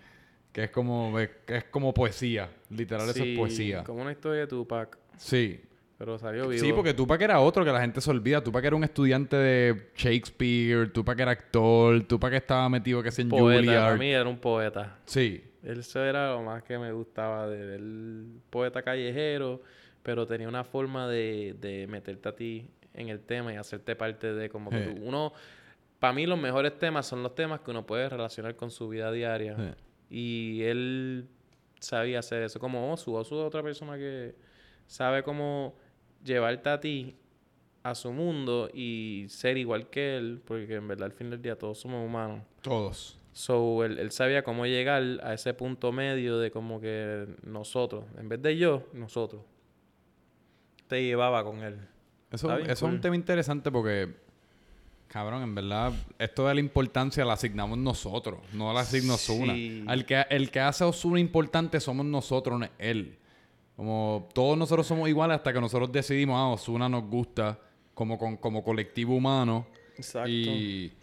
Que es como, es, es como poesía. Literal, eso es Sí, poesía. Como una historia de Tupac. Sí. Pero salió vivo. Sí, porque Tupac era otro que la gente se olvida. Tupac era un estudiante de Shakespeare, Tupac era actor, Tupac estaba metido que sé en poeta. Para mí era un poeta. Sí. Eso era lo más que me gustaba de él. Poeta callejero, pero tenía una forma de, de meterte a ti en el tema y hacerte parte de como que Sí. tú- uno... Para mí los mejores temas son los temas que uno puede relacionar con su vida diaria. Sí. Y él sabía hacer eso. Como Osu. Osu es otra persona que sabe cómo llevarte a ti a su mundo y ser igual que él, porque en verdad al fin del día todos somos humanos. Todos. So, él, él sabía cómo llegar a ese punto medio de como que nosotros, en vez de yo, nosotros. Te llevaba con él. Eso, eso es un tema interesante porque, cabrón, en verdad, esto de la importancia la asignamos nosotros, no la asigna Osuna. Sí. El que, el que hace a Osuna importante somos nosotros, no es él. Como todos nosotros somos iguales hasta que nosotros decidimos, ah, Osuna nos gusta como, con- como colectivo humano. Exacto. Y,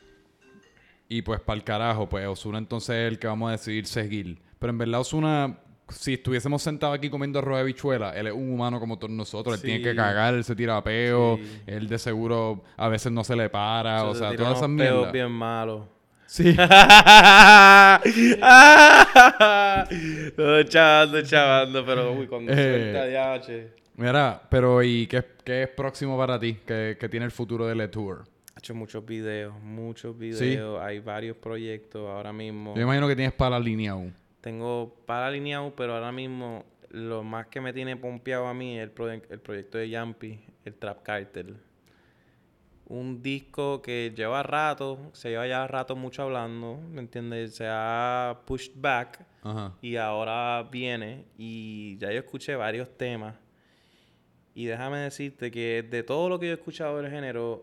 y pues para el carajo, pues Osuna entonces es el que vamos a decidir seguir. Pero en verdad Osuna, si estuviésemos sentados aquí comiendo arroz de bichuela, él es un humano como todos nosotros. Él tiene que cagar, él se tira peo, Sí. él de seguro a veces no se le para, o Se sea, tira todas esas mierdas. bien malos. Sí. <laughs> Todo chavando, chavando, pero uy, cuando Eh. suelta DH. Mira, pero ¿y qué, qué es próximo para ti? ¿Qué, qué tiene el futuro de Le Tour? Ha hecho muchos videos, muchos videos. Hay varios proyectos ahora mismo. Yo imagino que tienes para la línea. Tengo para alineado, pero ahora mismo lo más que me tiene pompeado a mí es el, el proyecto de Yampi, el Trap Cartel. Un disco que lleva rato, se lleva ya rato mucho hablando, ¿me entiendes? Se ha pushed back Ajá. y ahora viene y ya yo escuché varios temas. Y déjame decirte que de todo lo que yo he escuchado del género,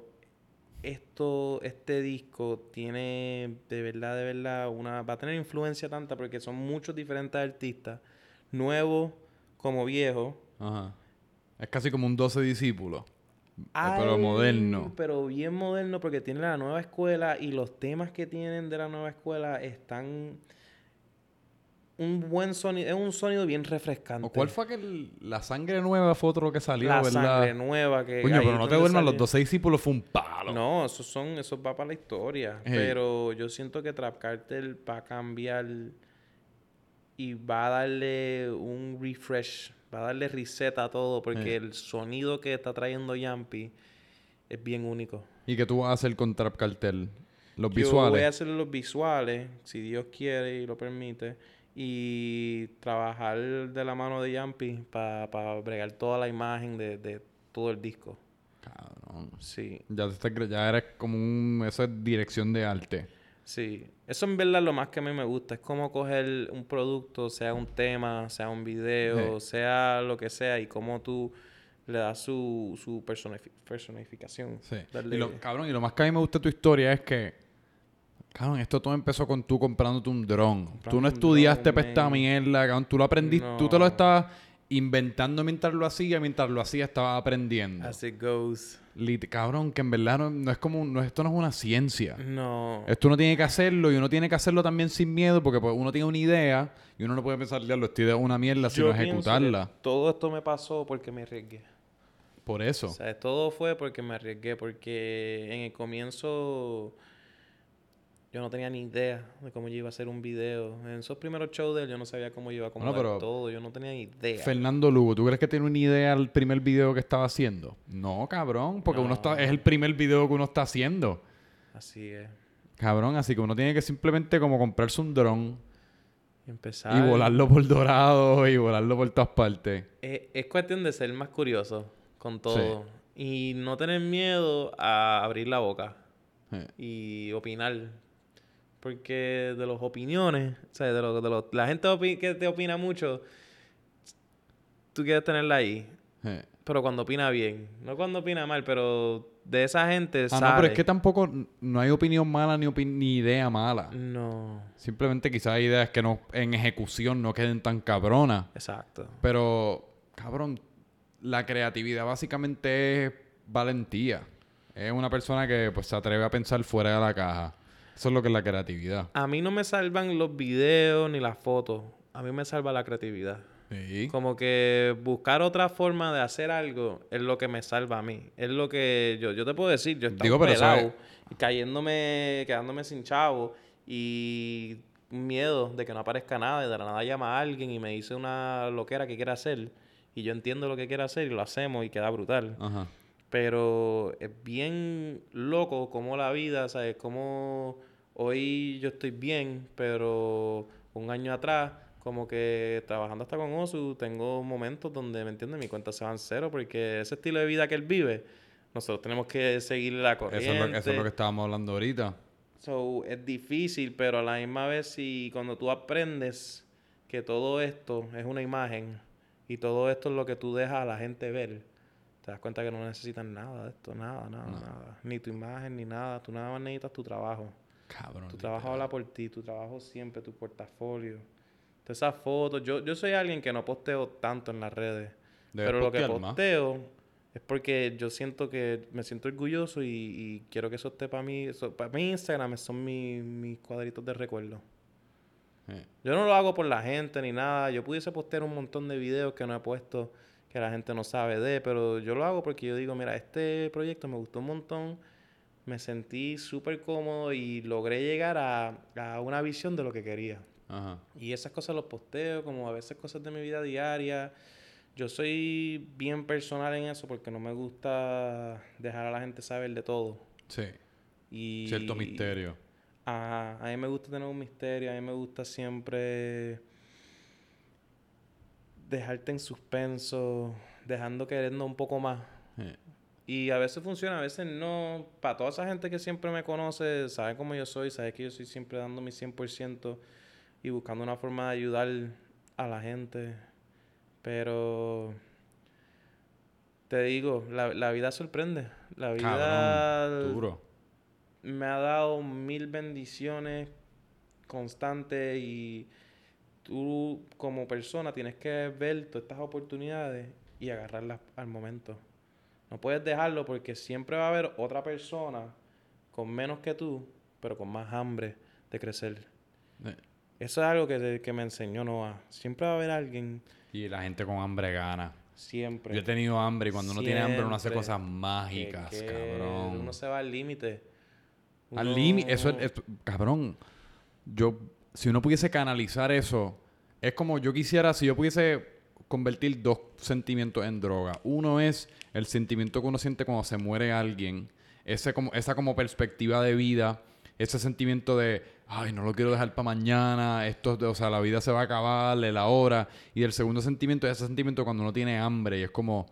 esto, este disco tiene de verdad, de verdad, una, va a tener influencia tanta porque son muchos diferentes artistas, nuevos como viejos. Ajá. Es casi como un 12 discípulos. Pero Ay, moderno. Pero bien moderno porque tiene la nueva escuela y los temas que tienen de la nueva escuela están un buen sonido, es un sonido bien refrescante. ¿O cuál fue aquel? La sangre nueva fue otro que salió, la ¿verdad? sangre nueva que Coño, pero no te duermas, los salió. 12 discípulos fue un palo. No, esos son, eso va para la historia. Pero yo siento que Trap Cartel va a cambiar y va a darle un refresh, va a darle reset a todo, porque Ey. el sonido que está trayendo Yampi es bien único. ¿Y qué tú vas a hacer con Trap Cartel? Los Yo visuales. voy a hacer los visuales, si Dios quiere y lo permite, y trabajar de la mano de Yampi para bregar toda la imagen de, de todo el disco. Cabrón. Sí. Ya, te estás- ya eres como un... Eso es dirección de arte. Sí, eso en verdad es lo más que a mí me gusta. Es como coger un producto, sea un tema, sea un video, sea lo que sea, y cómo tú le das su, su personifi- personificación. Sí. Darle- Y lo, cabrón, y lo más que a mí me gusta de tu historia es que... Cabrón, esto todo empezó con tú comprándote un dron. Tú no estudiaste dron, para esta man. mierda, cabrón. Tú lo aprendiste... Tú te lo No. estabas inventando mientras lo hacía. Mientras lo hacía estabas aprendiendo. As it goes. Lit- cabrón, que en verdad no, no es como... un- No, esto no es una ciencia. No. Esto uno tiene que hacerlo y uno tiene que hacerlo también sin miedo porque pues, uno tiene una idea y uno no puede pensar, ya lo estoy de una mierda, sino ejecutarla. Todo esto me pasó porque me arriesgué. Por eso. O sea, todo fue porque me arriesgué, porque en el comienzo yo no tenía ni idea de cómo yo iba a hacer un video. En esos primeros shows de él yo no sabía cómo yo iba a acomodar pero- todo, yo no tenía ni idea. Fernando Lugo, ¿tú crees que tiene una idea del primer video que estaba haciendo? No, cabrón, porque uno No. está, es el primer video que uno está haciendo. Así es. Cabrón, así que uno tiene que simplemente como comprarse un dron Y empezar. y volarlo por Dorado y volarlo por todas partes. Es, es cuestión de ser más curioso con todo. Y no tener miedo a abrir la boca y opinar. Porque de las opiniones, o sea, de, lo, de lo- la gente que te opina mucho, tú quieres tenerla ahí. Pero cuando opina bien. No cuando opina mal, pero de esa gente Ah, sale. no, pero es que tampoco no hay opinión mala ni, opi- ni idea mala. No, Simplemente quizás hay ideas que no en ejecución no queden tan cabronas. exacto. Pero, cabrón, la creatividad básicamente es valentía. Es una persona que pues, se atreve a pensar fuera de la caja. Eso es lo que es la creatividad. A mí no me salvan los videos ni las fotos. A mí me salva la creatividad. Sí. Como que buscar otra forma de hacer algo es lo que me salva a mí. Es lo que yo, yo te puedo decir. Yo estaba pelado es- cayéndome, quedándome sin chavo y miedo de que no aparezca nada y de la nada llama a alguien y me dice una loquera que quiere hacer y yo entiendo lo que quiere hacer y lo hacemos y queda brutal. Ajá. Pero es bien loco como la vida, ¿sabes? Como hoy yo estoy bien, pero un año atrás, como que trabajando hasta con Osu, tengo momentos donde, ¿me entiendes? Mi cuenta se va en cero porque ese estilo de vida que él vive, nosotros tenemos que seguir la Eso corriente. es, lo, eso es lo que estábamos hablando ahorita. So, es difícil, pero a la misma vez, si cuando tú aprendes que todo esto es una imagen y todo esto es lo que tú dejas a la gente ver, te das cuenta que no necesitan nada de esto, nada, nada, nada. Ni tu imagen, ni nada. Tú nada más necesitas tu trabajo. Cabrón. Tu trabajo habla por ti, tu trabajo siempre, tu portafolio. Todas esas fotos. Yo, yo soy alguien que no posteo tanto en las redes. Debes pero lo que más. posteo es porque yo siento que me siento orgulloso y, y quiero que eso esté para mí. Eso, para mí Instagram son mi- mis cuadritos de recuerdo. Eh, Yo no lo hago por la gente ni nada. Yo pudiese postear un montón de videos que no he puesto que la gente no sabe de, pero yo lo hago porque yo digo, mira, este proyecto me gustó un montón, me sentí súper cómodo y logré llegar a, a una visión de lo que quería. Ajá. Y esas cosas los posteo, como a veces cosas de mi vida diaria. Yo soy bien personal en eso porque no me gusta dejar a la gente saber de todo. Sí. Y Cierto misterio. Ajá, a mí me gusta tener un misterio, a mí me gusta siempre dejarte en suspenso, dejando queriendo un poco más. Eh, Y a veces funciona, a veces no. Para toda esa gente que siempre me conoce, sabe cómo yo soy, sabe que yo soy siempre dando mi 100% y buscando una forma de ayudar a la gente. Pero te digo, la, la vida sorprende. La vida Cabrón. Duro. me ha dado mil bendiciones constantes y tú como persona tienes que ver todas estas oportunidades y agarrarlas al momento. No puedes dejarlo porque siempre va a haber otra persona con menos que tú, pero con más hambre de crecer. Eso es algo que, que me enseñó Noah. Siempre va a haber alguien, Y la gente con hambre gana. siempre. Yo he tenido hambre y cuando uno tiene hambre uno hace cosas mágicas, que cabrón. Uno se va al límite. Al límite, eso es, es- cabrón. Yo, si uno pudiese canalizar eso, es como yo quisiera, si yo pudiese convertir dos sentimientos en droga. Uno es el sentimiento que uno siente cuando se muere alguien, ese como, esa como perspectiva de vida, ese sentimiento de, ay, no lo quiero dejar para mañana, esto, o sea, la vida se va a acabar, la hora. Y el segundo sentimiento es ese sentimiento cuando uno tiene hambre y es como,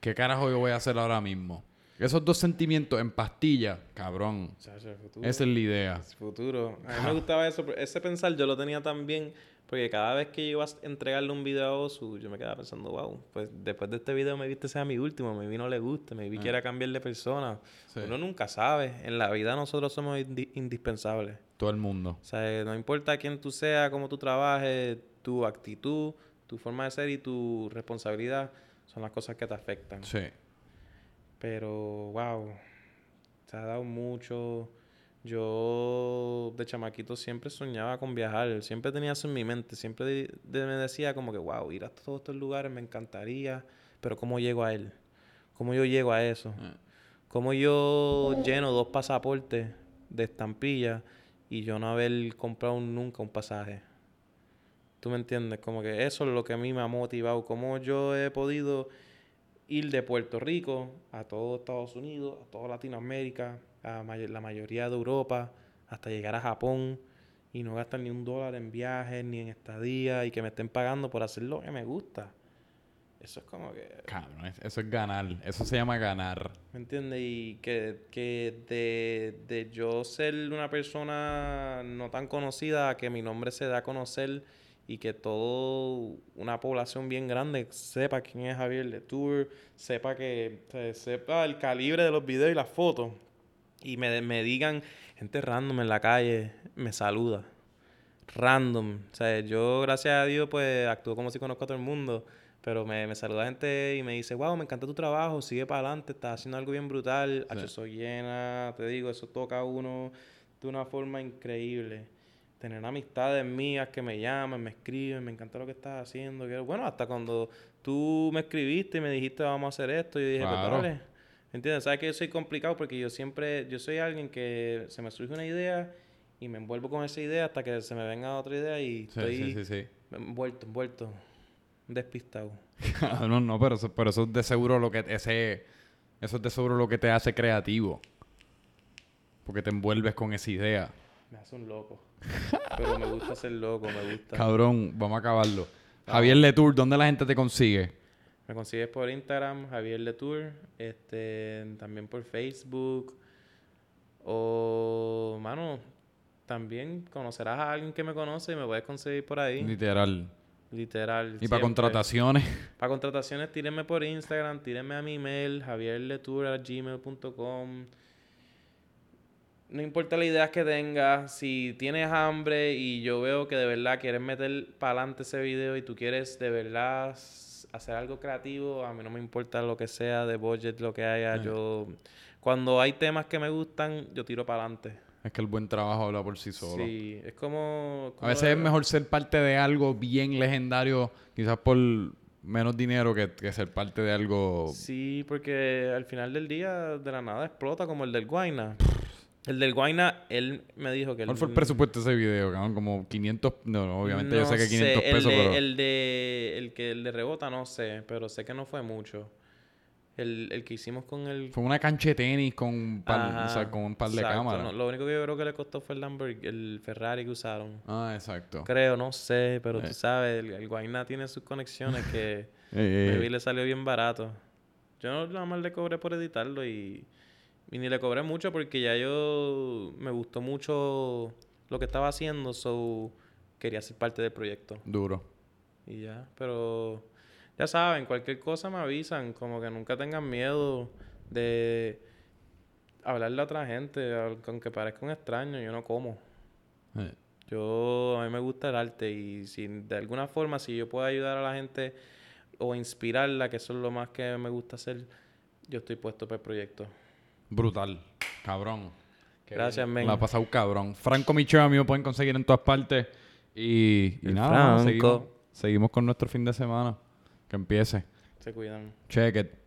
¿qué carajo yo voy a hacer ahora mismo? Esos dos sentimientos en pastilla, cabrón. Chacho, el futuro. Esa es la idea. El futuro. A mí me gustaba eso. Ese pensar yo lo tenía también. Porque cada vez que yo iba a entregarle un video a Osu, yo me quedaba pensando, wow, pues después de este video me viste sea mi último, me vi no le guste, me vi quiera cambiar de persona. Sí. Uno nunca sabe. En la vida nosotros somos indi- indispensables. Todo el mundo. O sea, no importa quién tú seas, cómo tú trabajes, tu actitud, tu forma de ser y tu responsabilidad son las cosas que te afectan. Sí. Pero, wow, se ha dado mucho. Yo de chamaquito siempre soñaba con viajar, siempre tenía eso en mi mente, siempre de- de- me decía como que, wow, ir a todos estos lugares me encantaría, pero ¿cómo llego a él? ¿Cómo yo llego a eso? Eh, ¿Cómo yo lleno dos pasaportes de estampilla y yo no haber comprado nunca un pasaje? ¿Tú me entiendes? Como que eso es lo que a mí me ha motivado. ¿Cómo yo he podido ir de Puerto Rico a todo Estados Unidos, a toda Latinoamérica, a may- la mayoría de Europa, hasta llegar a Japón y no gastar ni un dólar en viajes ni en estadía y que me estén pagando por hacer lo que me gusta. Eso es como que, Cabrón, es- eso es ganar. Eso se llama ganar. ¿me entiendes? Y que, que de, de yo ser una persona no tan conocida, a que mi nombre se da a conocer y que toda una población bien grande sepa quién es Javier Letour, sepa que sepa el calibre de los videos y las fotos y me, me digan gente random en la calle me saluda random o sea yo gracias a Dios pues actúo como si conozco a todo el mundo pero me, me saluda gente y me dice wow me encanta tu trabajo sigue para adelante estás haciendo algo bien brutal Sí. Hacho, eso llena te digo eso toca a uno de una forma increíble tener amistades mías que me llaman, me escriben, me encanta lo que estás haciendo. Bueno, hasta cuando tú me escribiste y me dijiste vamos a hacer esto, yo dije, pues Claro. dale. ¿Entiendes? Sabes que yo soy complicado porque yo siempre, yo soy alguien que se me surge una idea y me envuelvo con esa idea hasta que se me venga otra idea y Sí, estoy sí, sí, sí. envuelto, envuelto, despistado. <laughs> no, no, pero eso, pero eso es de seguro lo que ese eso es de seguro lo que te hace creativo. Porque te envuelves con esa idea. Me hace un loco. Pero me gusta ser loco, me gusta. Cabrón, vamos a acabarlo. Javier Letour, ¿dónde la gente te consigue? Me consigues por Instagram, Javier Letour, este, también por Facebook. O, mano, también conocerás a alguien que me conoce y me puedes conseguir por ahí. Literal. Literal. Y para contrataciones. <laughs> Para contrataciones, tírenme por Instagram, tírenme a mi email, javierletour.gmail.com. No importa la idea que tengas, si tienes hambre y yo veo que de verdad quieres meter para adelante ese video y tú quieres de verdad hacer algo creativo, a mí no me importa lo que sea de budget, lo que haya. Yo, cuando hay temas que me gustan, yo tiro para adelante. Es que el buen trabajo habla por sí solo. Sí, es como... A veces es mejor ser parte de algo bien legendario, quizás por menos dinero que, que ser parte de algo. Sí, porque al final del día de la nada explota como el del Guayna. <laughs> El del Guayna, él me dijo que... ¿Cuál fue el presupuesto de ese video, cabrón? Como 500. No, no, obviamente yo sé que 500 el pesos, de- pero. El de... El que el de rebota, no sé, pero sé que no fue mucho. El, el que hicimos con el... Fue una cancha de tenis con un par, o sea, con un par de cámaras. no, lo único que yo creo que le costó fue el Lamborghini, el Ferrari que usaron. Ah, exacto. Creo, no sé, pero Eh. tú sabes, el, el Guayna tiene sus conexiones que... <laughs> Eh, eh, Maybe le salió bien barato. Yo no- nada más le cobré por editarlo y, y ni le cobré mucho porque ya yo me gustó mucho lo que estaba haciendo, so quería ser parte del proyecto. Duro. Y ya, pero ya saben, cualquier cosa me avisan, como que nunca tengan miedo de hablarle a otra gente, aunque parezca un extraño, yo no como. Eh, Yo, a mí me gusta el arte y si de alguna forma, si yo puedo ayudar a la gente o inspirarla, que eso es lo más que me gusta hacer, yo estoy puesto para el proyecto. Brutal. Cabrón. Qué Gracias, bien. men. La ha pasado cabrón. Franco Micho, a mí me pueden conseguir en todas partes. Y, y nada, Franco. seguimos, seguimos con nuestro fin de semana. Que empiece. Se cuidan. Check it.